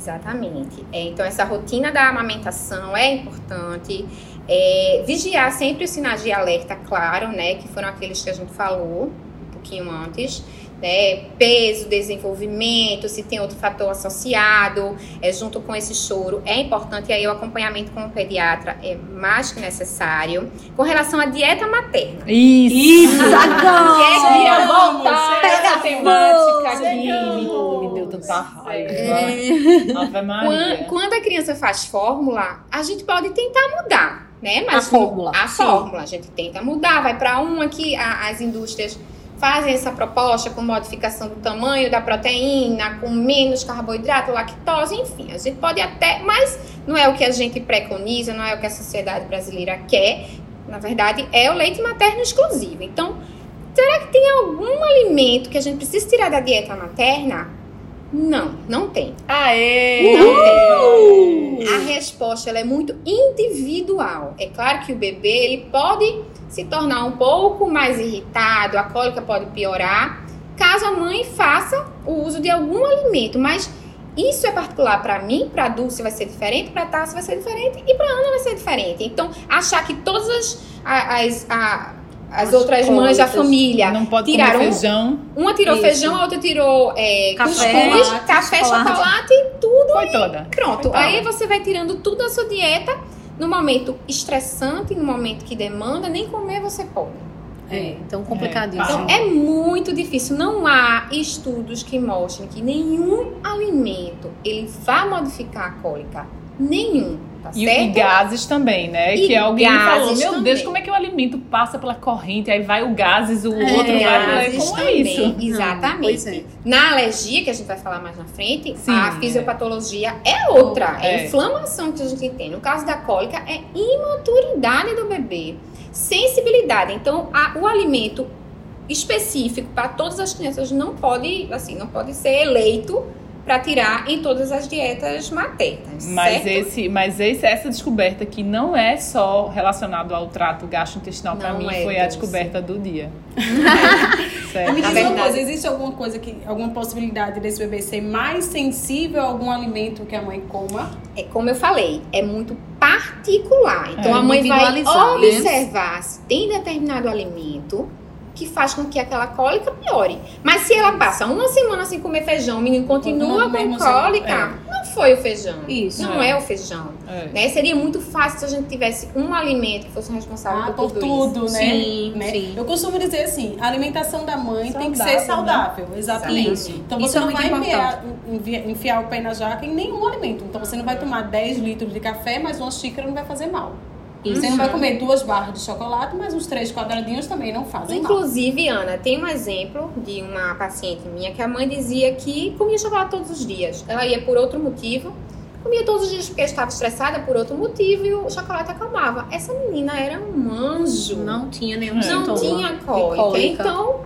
Exatamente. É, então, essa rotina da amamentação é importante. É, vigiar sempre os sinais de alerta, claro, né? Que foram aqueles que a gente falou um pouquinho antes. Né, peso, desenvolvimento, se tem outro fator associado, é, junto com esse choro, é importante. E aí, o acompanhamento com o pediatra é mais que necessário. Com relação à dieta materna. Isso. É, Ia é, voltar essa temática aqui. Deu tanta raiva. É. Ave Quando, Maria. quando a criança faz fórmula, a gente pode tentar mudar, né? Mas A fórmula, A sim. fórmula, a gente tenta mudar, vai para uma que a- as indústrias fazem essa proposta com modificação do tamanho da proteína, com menos carboidrato, lactose, enfim. A gente pode até, mas não é o que a gente preconiza, não é o que a sociedade brasileira quer. Na verdade, é o leite materno exclusivo. Então, será que tem algum alimento que a gente precisa tirar da dieta materna? Não, não tem. Aê! Não tem. A resposta ela é muito individual. É claro que o bebê ele pode se tornar um pouco mais irritado, a cólica pode piorar, caso a mãe faça o uso de algum alimento, mas isso é particular para mim, para a Dulce vai ser diferente, para a Tassi vai ser diferente e para Ana vai ser diferente. Então, achar que todas as, a- as, a- as As outras mães da família Não pode Tiraram feijão. uma tirou Isso. feijão, a outra tirou é, Café, cuscuz, chocolate, café, chocolate. chocolate, tudo Foi toda. Pronto, Então. aí você vai tirando tudo da sua dieta, no momento estressante, no momento que demanda, nem comer você pode. É, então complicadíssimo. É, Então é muito difícil. Não há estudos que mostrem que nenhum alimento ele vai modificar a cólica. Nenhum, tá E, certo? e gases também, né? E que alguém falou, meu também. Deus, como é que o alimento passa pela corrente, aí vai o gases, o outro vai. Como é também, isso? Exatamente. é. Na alergia, que a gente vai falar mais na frente, Sim, a é. fisiopatologia é outra. É, É. a inflamação que a gente tem. No caso da cólica, é imaturidade do bebê. Sensibilidade. Então, a- o alimento específico para todas as crianças não pode, assim, não pode ser eleito para tirar em todas as dietas maternas. Mas, certo? esse, mas esse, essa descoberta que não é só relacionado ao trato gastrointestinal, para mim, é, foi a descoberta do dia. Me Certo. diz Na uma coisa, existe alguma coisa que, alguma possibilidade desse bebê ser mais sensível a algum alimento que a mãe coma? É como eu falei, é muito particular. Então É, a mãe vai né? observar se tem determinado alimento que faz com que aquela cólica piore. Mas se ela passa uma semana sem comer feijão, o menino continua com cólica, não foi o feijão. Isso. Não É. é, o feijão. É. Né? Seria muito fácil se a gente tivesse um alimento que fosse responsável Ah, por por tudo, tudo, isso. né? Sim, né? sim. Eu costumo dizer assim, a alimentação da mãe tem que ser Saudável, saudável, exatamente. Isso. Então Isso você é não vai enfiar, enfiar o pé na jaca em nenhum alimento. Então você não vai tomar 10 litros de café, mas uma xícara não vai fazer mal. Você não vai comer duas barras de chocolate, mas uns três quadradinhos também não fazem mal. Inclusive, Ana, tem um exemplo de uma paciente minha que a mãe dizia que comia chocolate todos os dias. Ela ia por outro motivo, comia todos os dias porque estava estressada por outro motivo e o chocolate acalmava. Essa menina era um anjo. Não tinha nenhum Não sintoma. tinha de cólica. Então,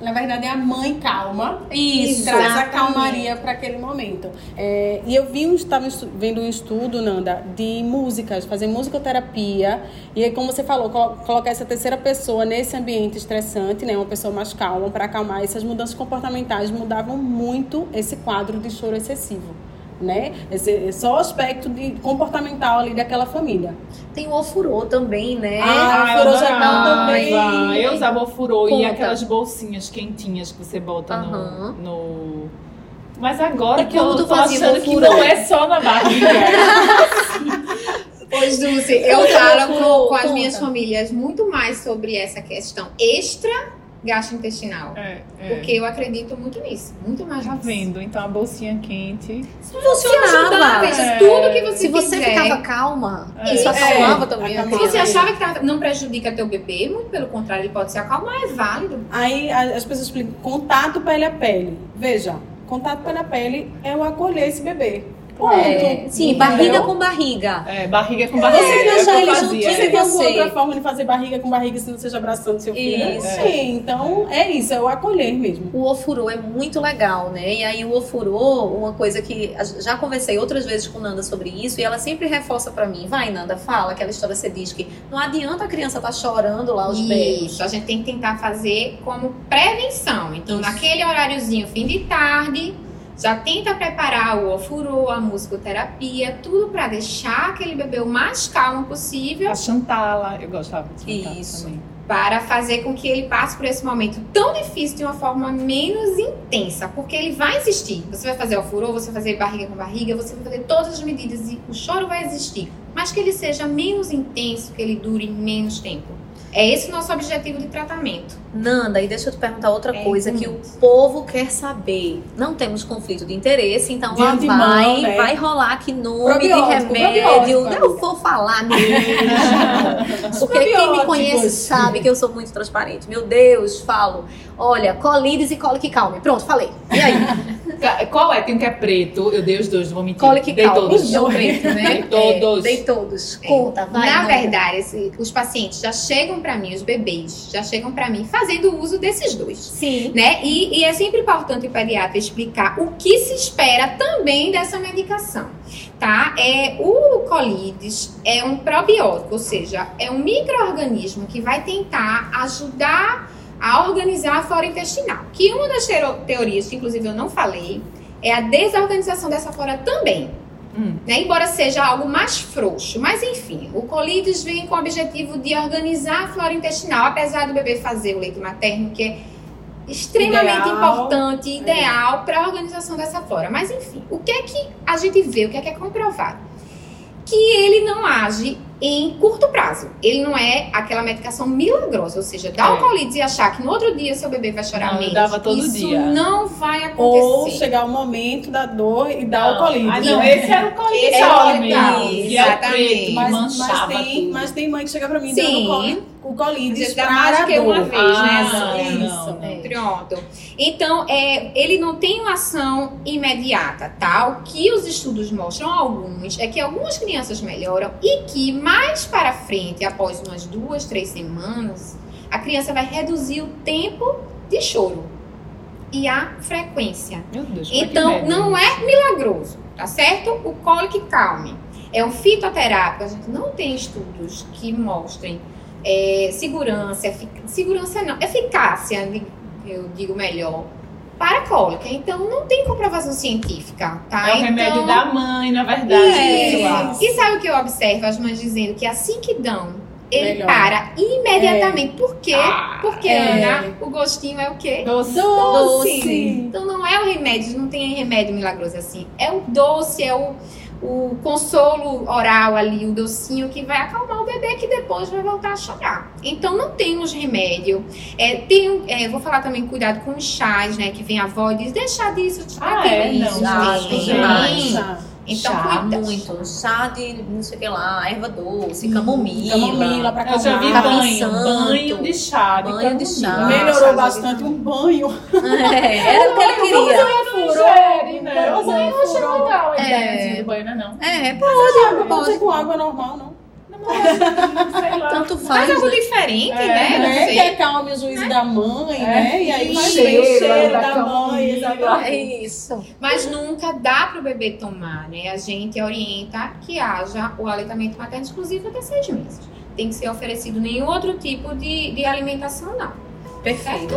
Na verdade, é a mãe calma Isso. traz a calmaria para aquele momento. É, e eu vi um, estava vendo um estudo, Nanda, de músicas, fazer musicoterapia. E aí, como você falou, colo- colocar essa terceira pessoa nesse ambiente estressante, né, uma pessoa mais calma, para acalmar essas mudanças comportamentais mudavam muito esse quadro de choro excessivo. Né? Esse, só o aspecto de comportamental ali daquela família. Tem o ofurô também, né? Ah, eu furou já adorava. também. Eu usava o furô e Conta. aquelas bolsinhas quentinhas que você bota no- Aham. no... Mas agora E que eu tô achando que não é só na barriga. pois Dulce, eu Conta, falo conta, com, com as conta. minhas famílias muito mais sobre essa questão extra gastrointestinal. é, é. Porque eu acredito muito nisso. Muito mais Tá nisso. vendo? Então a bolsinha quente. Funcionava. veja, É. tudo que você Se você quiser. ficava calma, É. isso É. acalmava também. Acalmava. Se você achava que tava- não prejudica teu bebê, muito pelo contrário, ele pode se acalmar, é válido. Aí as pessoas explicam contato pele a pele. Veja, contato pele a pele é o acolher esse bebê. Ponto. É, sim, Entendeu? barriga com barriga. É, barriga com barriga. Você é o que deixar eu ele fazia. juntinho, é. tem alguma Você. outra forma de fazer barriga com barriga se não seja abraçando seu filho? Isso. Sim, então é isso, é o acolher mesmo. O ofurô é muito legal, né? E aí o ofurô, uma coisa que já conversei outras vezes com Nanda sobre isso e ela sempre reforça pra mim. Vai, Nanda, fala aquela história que você diz que não adianta a criança estar chorando lá os berros. Isso, a gente tem que tentar fazer como prevenção. Então, Isso. naquele horáriozinho, fim de tarde, já tenta preparar o ofurô, a musicoterapia, tudo para deixar aquele bebê o mais calmo possível, A Chantala, eu gostava de Chantala Isso. também. para fazer com que ele passe por esse momento tão difícil de uma forma menos intensa, porque ele vai existir. Você vai fazer ofurô, você vai fazer barriga com barriga, você vai fazer todas as medidas e o choro vai existir, mas que ele seja menos intenso, que ele dure menos tempo. É esse o nosso objetivo de tratamento. Nanda, e deixa eu te perguntar outra É, coisa que o povo quer saber. Não temos conflito de interesse, então De lá vai, né? vai rolar aqui nome de remédio. Eu vou falar mesmo. Porque quem me conhece sabe que eu sou muito transparente. Meu Deus, falo. Olha, colides e cólica e calme. Pronto, falei. E aí? Qual é? Tem um que é preto. Eu dei os dois, não vou mentir. Cólica e Dei calme. todos. Deu preto, né? Dei todos. É, dei todos. É. Conta, vai. Na Nanda. verdade, esse- os pacientes já chegam para mim, os bebês, já chegam para mim fazendo uso desses dois. Sim. Né? E, e é sempre importante o pediatra explicar o que se espera também dessa medicação. Tá? É, o colides é um probiótico, ou seja, é um microorganismo que vai tentar ajudar a organizar a flora intestinal. Que uma das teorias, que inclusive eu não falei, é a desorganização dessa flora também. Hum. né? Embora seja algo mais frouxo. Mas enfim, o colides vem com o objetivo de organizar a flora intestinal, apesar do bebê fazer o leite materno, que é extremamente Ideal. importante, ideal para a organização dessa flora. Mas enfim, o que é que a gente vê, o que é que é comprovado? Que ele não age em curto prazo. Ele não é aquela medicação milagrosa, ou seja, dá É. alcolite e achar que no outro dia seu bebê vai chorar Não, menos. dava todo Isso dia. não vai acontecer. Ou chegar o momento da dor e dar o colite. Ah, não, esse era o colite Esse é o homem, colite, que é o exatamente. mas, mas, tem, mas tem mãe que chega pra mim Sim. dando coli- o dá para mais que uma vez, né? Ah, Isso, não, isso. não, não. Pronto. Então, é, ele não tem uma ação imediata, tá? O que os estudos mostram, alguns, é que algumas crianças melhoram e que mais para frente, após umas duas, três semanas, a criança vai reduzir o tempo de choro e a frequência. Meu Deus, é Então, não é milagroso, tá certo? O cólico calme é um fitoterápico. A gente não tem estudos que mostrem é, segurança, efic- segurança não, eficácia, eu digo melhor, para a cólica. Então, não tem comprovação científica, tá? É o remédio então, da mãe, na verdade. é. E sabe o que eu observo? As mães dizendo que assim que dão, ele Melhor. para imediatamente. Por quê? Ah, Porque, é. Ana, o gostinho é o quê? Doce. Doce. Então não é o remédio, não tem remédio milagroso assim. É o doce, é o, o consolo oral ali, o docinho que vai acalmar o bebê que depois vai voltar a chorar. Então não temos remédio. É, tem, é, vou falar também cuidado com os chás, né? Que vem a avó e diz, deixa disso, Ah, é? tem Não, isso, já, tem. Então chá, cuida. muito. Chá de não sei o que lá, erva doce, camomila. Camomila pra Eu já vi banho, santo. banho de chá. De Banho de chá. Melhorou chá de bastante um banho. É, era o que ele queria. Sugere, né? Eu não furou. legal a É. ideia do banho, né? Não. É, Pode, pode. com água normal, não. Tanto Faz faz. algo né? diferente, É, né? Não É, que acalme o juízo da mãe, É. né? E aí vai cheiro o cheiro da da, mãe, exatamente. É isso. Mas nunca dá para o bebê tomar, né? A gente orienta que haja o aleitamento materno exclusivo até seis meses. Tem que ser oferecido nenhum outro tipo de, de alimentação, não. Perfeito.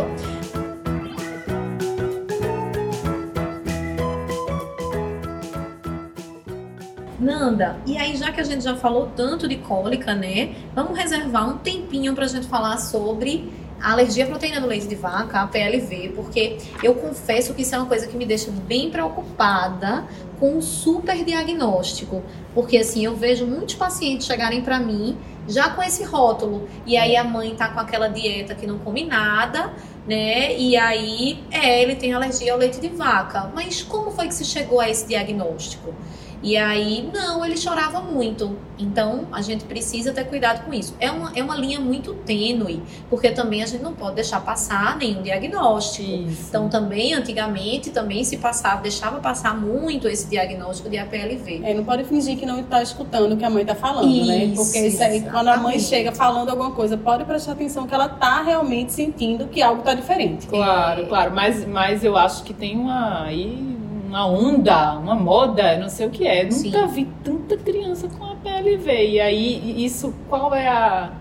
Nanda, e aí já que a gente já falou tanto de cólica, né? Vamos reservar um tempinho pra gente falar sobre a alergia à proteína do leite de vaca, a PLV, porque eu confesso que isso é uma coisa que me deixa bem preocupada com o super diagnóstico, porque assim, eu vejo muitos pacientes chegarem pra mim já com esse rótulo, e aí a mãe tá com aquela dieta que não come nada, né? E aí, é, ele tem alergia ao leite de vaca. Mas como foi que se chegou a esse diagnóstico? E aí, não, ele chorava muito. Então, a gente precisa ter cuidado com isso. É uma, é uma linha muito tênue, porque também a gente não pode deixar passar nenhum diagnóstico. Isso. Então, também, antigamente, também se passava, deixava passar muito esse diagnóstico de APLV. É, não pode fingir que não está escutando o que a mãe está falando, né? Isso, Porque isso aí, quando a mãe chega falando alguma coisa, pode prestar atenção que ela está realmente sentindo que algo está diferente. Claro, claro. Mas, mas eu acho que tem uma aí uma onda, uma moda, não sei o que é. Sim. Nunca vi tanta criança com a PLV. E aí, isso, qual é a,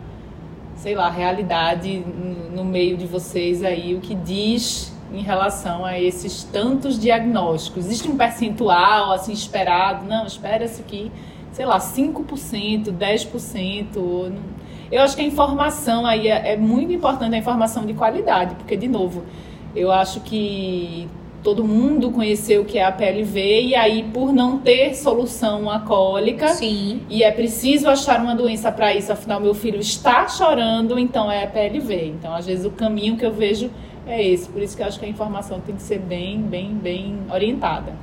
sei lá, a realidade no meio de vocês aí? O que diz em relação a esses tantos diagnósticos? Existe um percentual, assim, esperado? Não, espera-se que, sei lá, 5%, 10%. ou não- Eu acho que a informação aí é, é muito importante, a informação de qualidade, porque, de novo, eu acho que todo mundo conheceu o que é a PLV e aí, por não ter solução à cólica, Sim. e é preciso achar uma doença para isso, afinal, meu filho está chorando, então é a PLV. Então, às vezes, o caminho que eu vejo é esse. Por isso que eu acho que a informação tem que ser bem, bem, bem orientada.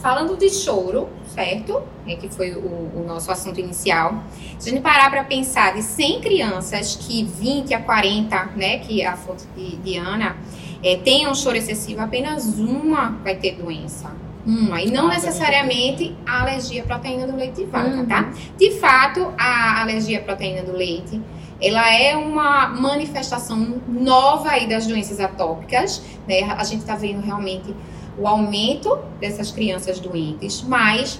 Falando de choro, certo? É que foi o, o nosso assunto inicial. Se a gente parar para pensar de 100 crianças que 20 a 40, né, que é a foto de, de Ana, é, tenham choro excessivo, apenas uma vai ter doença. Uma. E não Ah, necessariamente a alergia à proteína do leite de vaca, Uhum. tá? De fato, a alergia à proteína do leite, ela é uma manifestação nova aí das doenças atópicas, né? A gente tá vendo realmente o aumento dessas crianças doentes, mas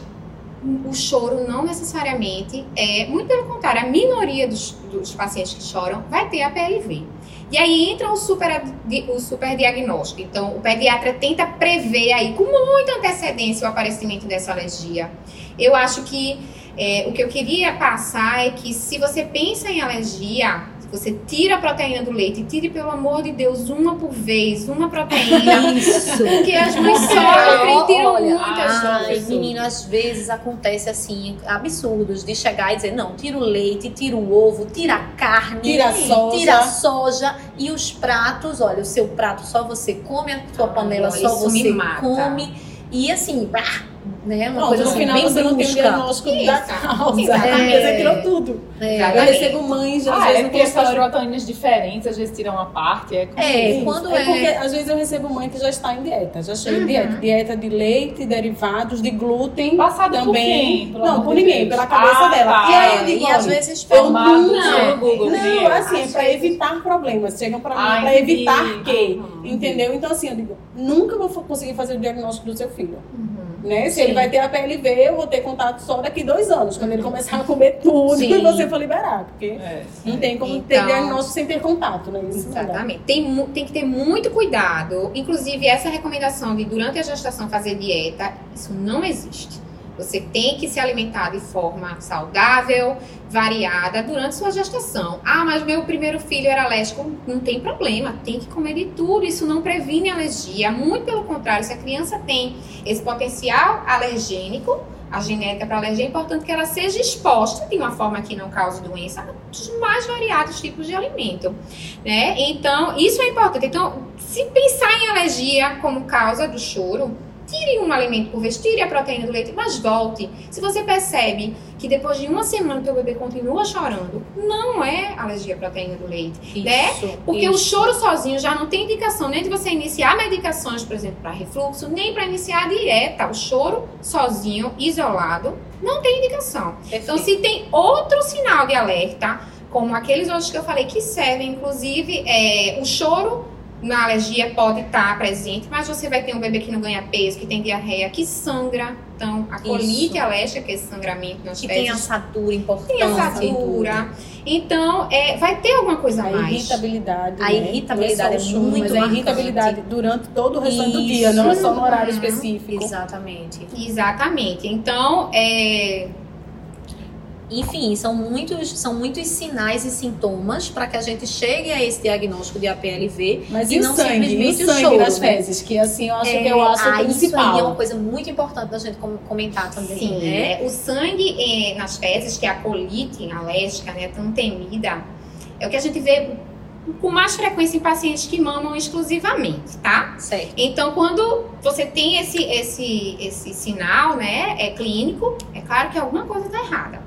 o choro não necessariamente é, muito pelo contrário, a minoria dos, dos pacientes que choram vai ter a PLV. E aí entra o super, o super diagnóstico. Então, o pediatra tenta prever aí com muita antecedência o aparecimento dessa alergia. Eu acho que é, o que eu queria passar é que se você pensa em alergia, Você tira a proteína do leite, tire, pelo amor de Deus, uma por vez, uma proteína. Isso. Porque as mães sofrem, tiram Olha, muitas ai, menino, às vezes acontece assim, absurdos, de chegar e dizer, não, tira o leite, tira o ovo, tira a carne, Tira a soja. tira a soja e os pratos, olha, o seu prato só você come, a sua panela só você come. E assim, bah, né, uma Pronto, coisa no assim, final bem você não tem o diagnóstico da Isso. causa. Exatamente. Você tirou tudo. É, Eu recebo mães, às Ah, vezes, é no porque consultório. proteínas diferentes, às vezes tiram uma parte. É, como É, quando é é- porque às vezes eu recebo mãe que já está em dieta, já chega Uhum. em dieta. Dieta de leite, derivados, de glúten. Passado por também. quem? Pelo Não, por ninguém, Deus. pela cabeça Ah, dela. tá. E aí eu É, digo, e às vezes Formado no Google, Não, assim, é pra vezes- evitar problemas. Chegam pra mim pra entendi. evitar que. Uhum. Entendeu? Então, assim, eu digo, nunca vou conseguir fazer o diagnóstico do seu filho. Uhum. Né? Se Sim. ele vai ter a PLV, eu vou ter contato só daqui dois anos, quando ele começar a comer tudo Sim. e você for liberar. Porque É. não tem como ter Então- diagnóstico sem ter contato, né? Isso. Exatamente. Tem, tem que ter muito cuidado. Inclusive, essa recomendação de durante a gestação fazer dieta, isso não existe. Você tem que se alimentar de forma saudável, variada durante sua gestação. Ah, mas meu primeiro filho era alérgico. Não tem problema, tem que comer de tudo. Isso não previne alergia. Muito pelo contrário, se a criança tem esse potencial alergênico, a genética para alergia, é importante que ela seja exposta de uma forma que não cause doença aos mais variados tipos de alimento né? Então, isso é importante. Então, se pensar em alergia como causa do choro, tire um alimento por vez, tire a proteína do leite, mas volte. Se você percebe que depois de uma semana o teu bebê continua chorando, não é alergia à proteína do leite. né? Isso, Porque o isso. choro sozinho já não tem indicação nem de você iniciar medicações, por exemplo, para refluxo, nem para iniciar a dieta. O choro sozinho, isolado, não tem indicação. Então, se tem outro sinal de alerta, como aqueles outros que eu falei que servem, inclusive, é, o choro na alergia pode estar presente, mas você vai ter um bebê que não ganha peso, que tem diarreia, que sangra. Então, a colite Isso. alérgica, que é esse sangramento nas que tem assadura importante. tem assadura. Então, é, vai ter alguma coisa a A mais. irritabilidade. A né? irritabilidade é choro, muito Mas a marcante. irritabilidade durante todo o restante do dia, não é só no horário Uhum. específico. Exatamente. Exatamente. Então, é, Enfim, são muitos, são muitos sinais e sintomas para que a gente chegue a esse diagnóstico de APLV. Mas E e, o não sangue? Simplesmente o sangue choro, das né? fezes? Que assim, eu acho É, que eu acho ah, o isso aí é uma principal. coisa muito importante da gente com- comentar também, Sim, né? é, o sangue eh, nas fezes, que é a colite alérgica, né, tão temida, é o que a gente vê com mais frequência em pacientes que mamam exclusivamente, tá? Certo. Então, quando você tem esse, esse, esse sinal, né, é clínico, é claro que alguma coisa está errada.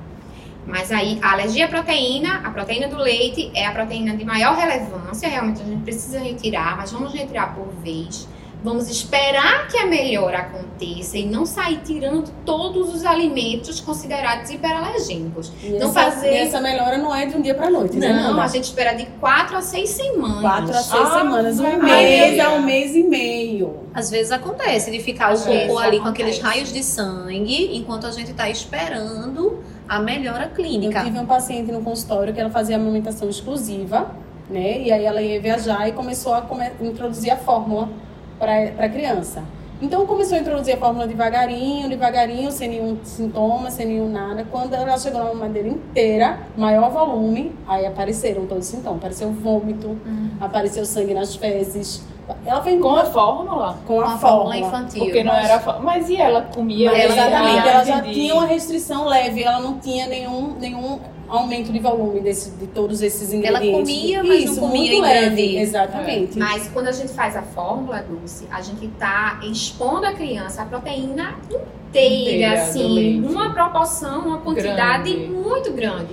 Mas aí, a alergia à proteína, a proteína do leite é a proteína de maior relevância, realmente a gente precisa retirar, mas vamos retirar por vez. Vamos esperar que a melhora aconteça e não sair tirando todos os alimentos considerados hiperalergênicos. E não essa, fazer- e essa melhora não é de um dia pra noite, né? Não, a gente espera de quatro a seis semanas. Quatro a seis Ah, semanas, um mês a um mês e meio. Às vezes acontece de ficar o cocô ali com acontece. aqueles raios de sangue, enquanto a gente está esperando a melhora Eu clínica. tive um paciente no consultório que ela fazia amamentação exclusiva, né? E aí ela ia viajar e começou a come- introduzir a fórmula para a criança. Então começou a introduzir a fórmula devagarinho, devagarinho, sem nenhum sintoma, sem nenhum nada. Quando ela chegou na mamadeira inteira, maior volume, aí apareceram todos os sintomas. Apareceu vômito, apareceu sangue nas fezes. Ela foi Com a fórmula? com a, Com a fórmula. fórmula infantil. Porque não era. fó- Mas e ela comia? Mas, ela exatamente, ia ela já de- tinha uma restrição leve, ela não tinha nenhum, nenhum aumento de volume desse, de todos esses Ela ingredientes. comia, mas não Isso, comia muito leve, grande- exatamente. Mas quando a gente faz a fórmula, Dulce, a gente tá expondo a criança a proteína inteira, Inteira assim, numa proporção, uma quantidade Grande. muito grande.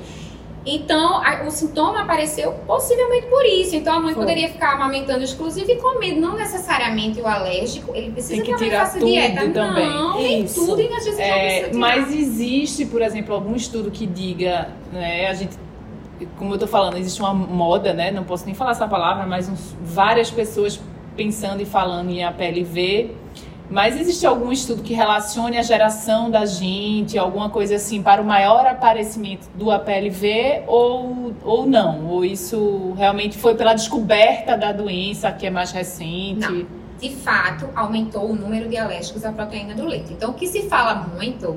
Então, a- o sintoma apareceu possivelmente por isso. Então, a mãe Foi. poderia ficar amamentando exclusivo e comendo, não necessariamente o alérgico. Ele precisa Tem que tirar tudo dieta. também. Não, nem Isso. tudo, e às vezes É, mas existe, por exemplo, algum estudo que diga, né, a gente, como eu tô falando, existe uma moda, né, não posso nem falar essa palavra, mas uns- várias pessoas pensando e falando em APLV, mas existe algum estudo que relacione a geração da gente, alguma coisa assim, para o maior aparecimento do APLV ou, ou não? Ou isso realmente foi pela descoberta da doença que é mais recente? Não. de fato, aumentou o número de alérgicos à proteína do leite. Então, o que se fala muito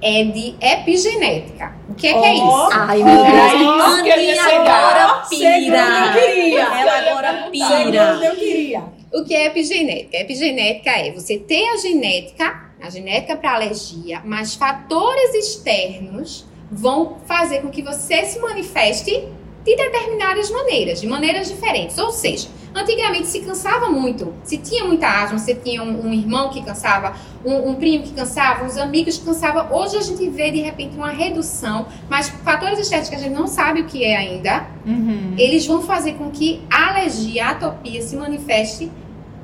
é de epigenética. O que é, que é isso? Ai, meu Deus. isso que eu ia Aninha chegar. agora Segundo eu pira. queria. Ela agora pira. eu queria. O que é epigenética? Epigenética é você ter a genética, a genética para alergia, mas fatores externos vão fazer com que você se manifeste de determinadas maneiras, de maneiras diferentes. Ou seja, antigamente se cansava muito. Se tinha muita asma, você tinha um, um irmão que cansava, um, um primo que cansava, uns amigos que cansavam. Hoje a gente vê de repente uma redução, mas fatores externos que a gente não sabe o que é ainda, Uhum. eles vão fazer com que a alergia, a atopia se manifeste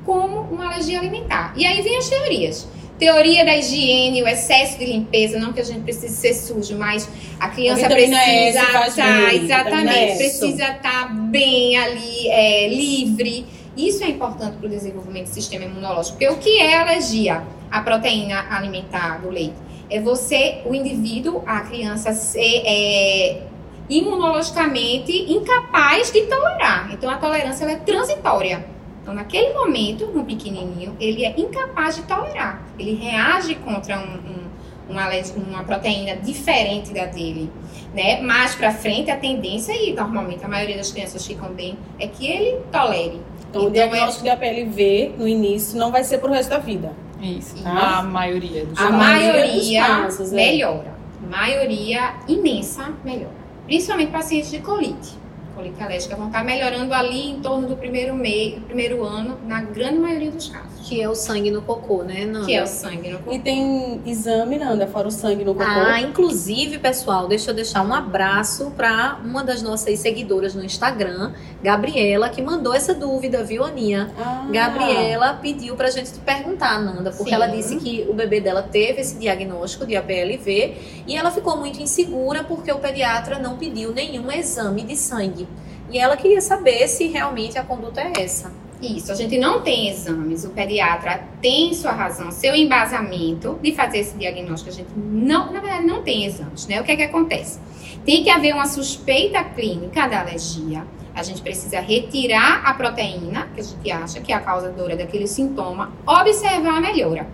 como uma alergia alimentar. E aí vem as teorias. Teoria da higiene, o excesso de limpeza, não que a gente precise ser sujo, mas a criança A precisa faz estar, exatamente, precisa estar bem ali, é, livre. Isso é importante para o desenvolvimento do sistema imunológico. Porque o que é alergia à proteína alimentar do leite? É você, o indivíduo, a criança, ser é, imunologicamente incapaz de tolerar. Então, a tolerância é transitória. Então, naquele momento, no pequenininho, ele é incapaz de tolerar. Ele reage contra um- um- uma, uma proteína diferente da dele. Né? Mais pra frente, a tendência, e normalmente a maioria das crianças ficam bem, é que ele tolere. Então, o Então, é- diagnóstico de APLV no início não vai ser pro resto da vida. Isso. Tá? A maioria dos A casos. maioria casos, é. melhora. Maioria imensa melhora. Principalmente pacientes de colite. Colite alérgica vão estar melhorando ali em torno do primeiro mês, primeiro ano, na grande maioria dos casos. Que é o sangue no cocô, né, Nanda? Que é o sangue no corpo. E tem exame, Nanda, fora o sangue no cocô. Ah, inclusive, pessoal, deixa eu deixar um abraço para uma das nossas seguidoras no Instagram, Gabriela, que mandou essa dúvida, viu, Aninha? Ah. Gabriela pediu pra gente te perguntar, Nanda, porque Sim. ela disse que o bebê dela teve esse diagnóstico de APLV e ela ficou muito insegura porque o pediatra não pediu nenhum exame de sangue. E ela queria saber se realmente a conduta é essa. Isso, a gente não tem exames. O pediatra tem sua razão, seu embasamento de fazer esse diagnóstico. A gente não, na verdade, não tem exames, né? O que é que acontece? Tem que haver uma suspeita clínica da alergia. A gente precisa retirar a proteína, que a gente acha que é a causadora daquele sintoma, observar a melhora.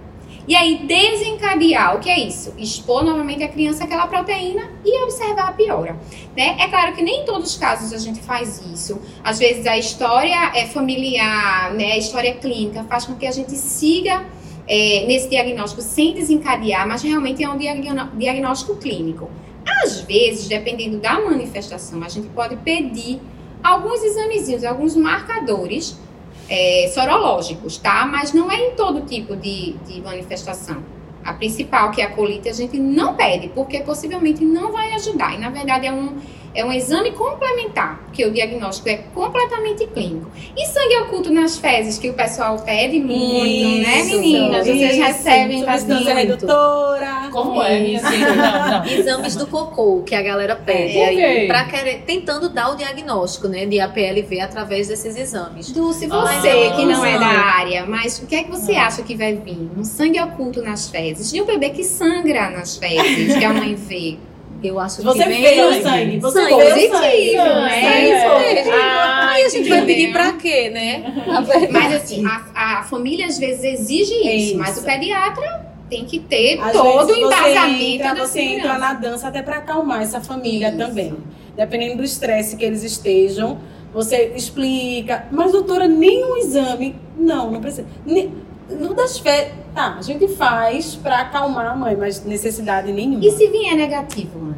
E aí, desencadear, o que é isso? Expor novamente a criança àquela proteína e observar a piora. Né? É claro que nem em todos os casos a gente faz isso. Às vezes a história é familiar, né? a história clínica faz com que a gente siga é, nesse diagnóstico sem desencadear, mas realmente é um diagnóstico clínico. Às vezes, dependendo da manifestação, a gente pode pedir alguns examezinhos, alguns marcadores é, sorológicos, tá? Mas não é em todo tipo de, de manifestação. A principal, que é a colite, a gente não pede, porque possivelmente não vai ajudar. E, na verdade, é um, é um exame complementar, porque o diagnóstico é completamente clínico. E sangue oculto nas fezes, que o pessoal pede muito, né, Isso, meninas? Vocês isso. recebem Substância bastante. redutora. Como é, Isso. Não, não. Exames do cocô que a galera pede É, quê? aí, pra querer, tentando dar o diagnóstico, né, de APLV através desses exames. Dulce, Ah, você que não é da área, mas o que é que você Ah. acha que vai vir? Um sangue oculto nas fezes e o bebê que sangra nas fezes, que a mãe vê. Eu acho Você que vem o sangue. sangue. Você Sangue positivo, sangue. né? É É. mesmo. Ah, Aí a gente vai pedir pra quê, né? Mas assim, a, a família às vezes exige isso, Isso. mas o pediatra tem que ter Às todo o vezes você embasamento entra, você entra na dança até para acalmar essa família Isso. também. Dependendo do estresse que eles estejam, você explica. Mas, doutora, nenhum exame. Não, não precisa. Ne- No das férias. Tá, a gente faz para acalmar a mãe, mas necessidade nenhuma. E se vier negativo, Ana?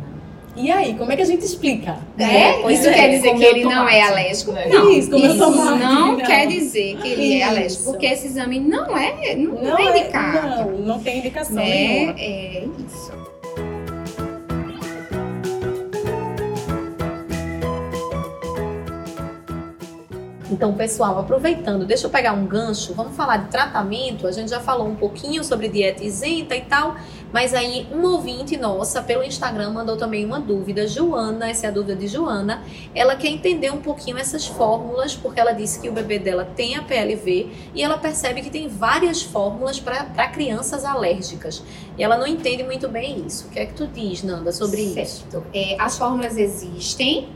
E aí, como é que a gente explica? É, pois isso é, quer dizer que ele não tomate, é alérgico? né? Não, Isso, comeu isso tomate, não, não. quer dizer que ele é Isso. alérgico, porque esse exame não é, não, não Não é é, indicado. não, não tem indicação né? nenhuma. É isso. Então, pessoal, aproveitando, deixa eu pegar um gancho, vamos falar de tratamento. A gente já falou um pouquinho sobre dieta isenta e tal, mas aí um ouvinte nossa pelo Instagram mandou também uma dúvida. Joana, essa é a dúvida de Joana. Ela quer entender um pouquinho essas fórmulas, porque ela disse que o bebê dela tem a PLV e ela percebe que tem várias fórmulas para crianças alérgicas. E ela não entende muito bem isso. O que é que tu diz, Nanda, sobre isso? Certo. É, as fórmulas existem,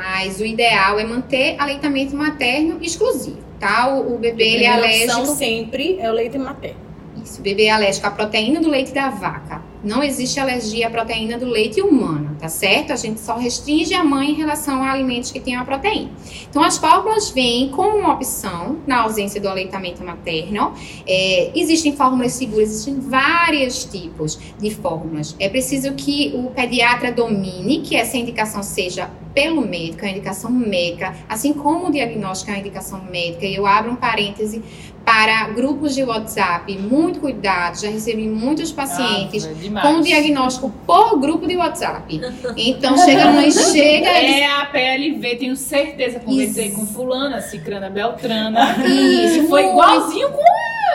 mas o ideal é manter aleitamento materno exclusivo, tá? O, o bebê ele é alérgico. sempre é o leite materno. Isso, o bebê é alérgico à proteína do leite da vaca Não existe alergia à proteína do leite humano, tá certo? A gente só restringe a mãe em relação a alimentos que tenham a proteína. Então, as fórmulas vêm como uma opção na ausência do aleitamento materno. É, existem fórmulas seguras, existem vários tipos de fórmulas. É preciso que o pediatra domine que essa indicação seja pelo médico, a indicação médica, assim como o diagnóstico é uma indicação médica. E eu abro um parêntese para grupos de WhatsApp, muito cuidado, já recebi muitos pacientes Ah, com diagnóstico por grupo de WhatsApp. Então chega a mãe, chega É a PLV, tenho certeza. Conversei Isso. com fulana, cicrana, beltrana. Isso, foi muito. igualzinho com.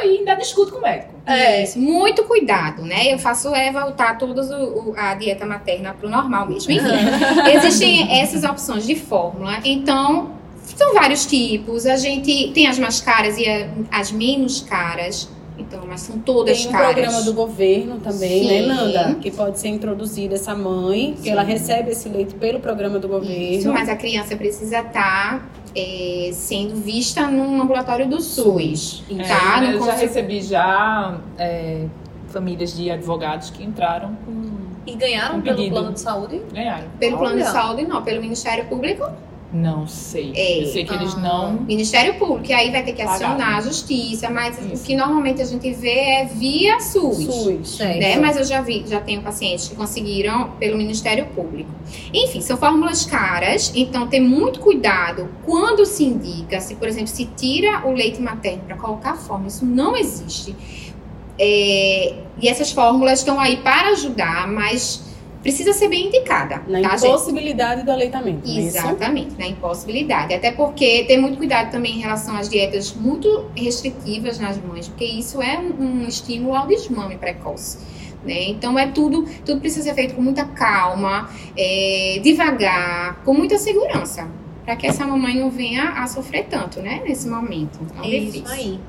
E ainda discuto com o médico. É, isso, muito cuidado, né? Eu faço é voltar toda a dieta materna para o normal mesmo. Enfim, existem essas opções de fórmula. Então, são vários tipos. A gente tem as mais caras e a- as menos caras. Então, mas são todas Tem um caras. programa do governo também, Sim. né, Nanda? Que pode ser introduzida essa mãe, que ela recebe esse leite pelo programa do governo. Isso, mas a criança precisa estar é, sendo vista num ambulatório do SUS. Tá? É, No eu já recebi já é, famílias de advogados que entraram com... E ganharam Um pelo pedido. plano de saúde? Ganharam. Pelo plano de Olha. saúde, não. Pelo Ministério Público, Não sei. É. Eu sei que eles Ah. não... Ministério Público. E aí vai ter que acionar a justiça. Mas Isso. o que normalmente a gente vê é via SUS. SUS. Né? Mas eu já vi, já tenho pacientes que conseguiram pelo Ministério Público. Enfim, são fórmulas caras, então ter muito cuidado quando se indica, se por exemplo se tira o leite materno para colocar fórmula, isso não existe. É, e essas fórmulas estão aí para ajudar, mas precisa ser bem indicada, Na tá, gente? impossibilidade do aleitamento, é isso? Exatamente, na impossibilidade. Até porque ter muito cuidado também em relação às dietas muito restritivas nas mães, porque isso é um, um estímulo ao desmame precoce. Né? Então é tudo, tudo precisa ser feito com muita calma, é, devagar, com muita segurança, para que essa mamãe não venha a sofrer tanto, né? Nesse momento. tão Isso difícil. aí.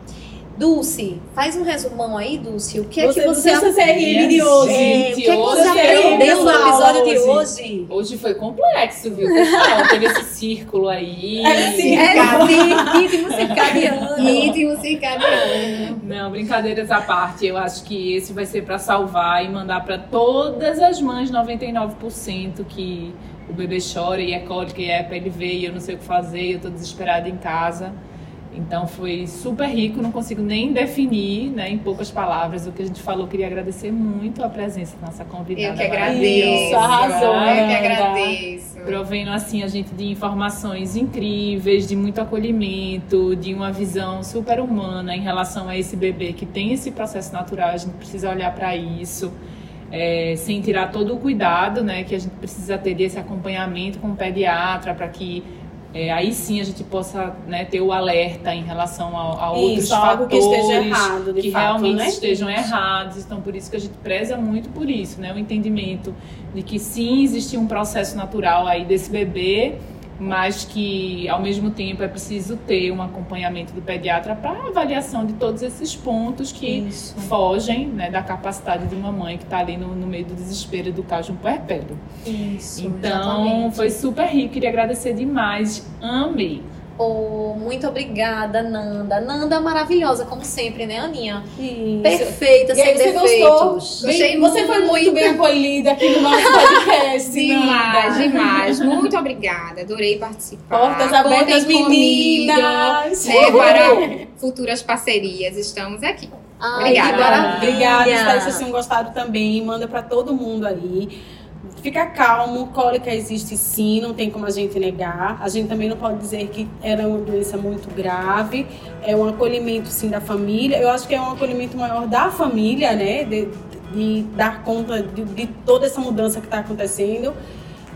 Dulce, faz um resumão aí, Dulce. O que é Você, que você, você, CRM de hoje. É, o que é que Hoje você é aprendeu no episódio de hoje. hoje? Foi complexo, viu, pessoal? Teve esse círculo aí. É, sim. É, sim, ritmo circadiano. Ritmo circadiano. Não, brincadeiras à parte, eu acho que esse vai ser para salvar e mandar para todas as mães 99% que o bebê chora e é cólica e é PLV e eu não sei o que fazer, eu tô desesperada em casa. Então foi super rico, não consigo nem definir, né, em poucas palavras o que a gente falou. Queria agradecer muito a presença da nossa convidada. Eu que agradeço. Isso, arrasou, Eu que agradeço. Provendo assim a gente de informações incríveis, de muito acolhimento, de uma visão super humana em relação a esse bebê que tem esse processo natural, a gente precisa olhar para isso. é, sem tirar todo o cuidado, né, que a gente precisa ter desse acompanhamento com o pediatra para que é, aí sim a gente possa né, ter o alerta em relação a, a outros Isso, fatores que esteja errado, de que fato, realmente né? estejam errados. Então, por isso que a gente preza muito por isso, né? O entendimento de que sim, existe um processo natural aí desse bebê, mas que ao mesmo tempo é preciso ter um acompanhamento do pediatra para avaliação de todos esses pontos que Isso. fogem né, da capacidade de uma mãe que está ali no, no meio do desespero do caso de um puerpério. Isso, Então, exatamente. foi super rico, queria agradecer demais, amei. Oh, muito obrigada, Nanda. Nanda maravilhosa, como sempre, né, Aninha? Isso. Perfeita, E aí, sem você defeitos. gostou? Bem- você foi muito bem acolhida aqui no nosso podcast. Demais, demais. Muito obrigada. Adorei participar. Portas abertas, Contem comigo, meninas. né, para futuras parcerias. Estamos aqui. Ai, Obrigada. que maravilha. Obrigada, espero que vocês tenham gostado também. Manda pra todo mundo aí. Fica calmo, cólica existe sim, não tem como a gente negar. A gente também não pode dizer que era uma doença muito grave. É um acolhimento sim da família. Eu acho que é um acolhimento maior da família, né? De, de dar conta de, de toda essa mudança que está acontecendo.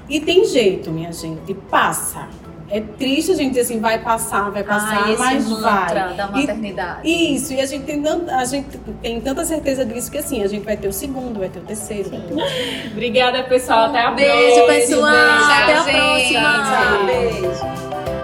E tem jeito, minha gente, passa. É triste a gente dizer assim, vai passar, vai passar, Ai, esse mas vai. da E- maternidade. isso, e a gente, tem, a gente tem tanta certeza disso que assim, a gente vai ter o segundo, vai ter o terceiro, ter o Obrigada, pessoal. Até a Beijo, próxima. pessoal. Tchau, Até a próxima. Tchau. Beijo.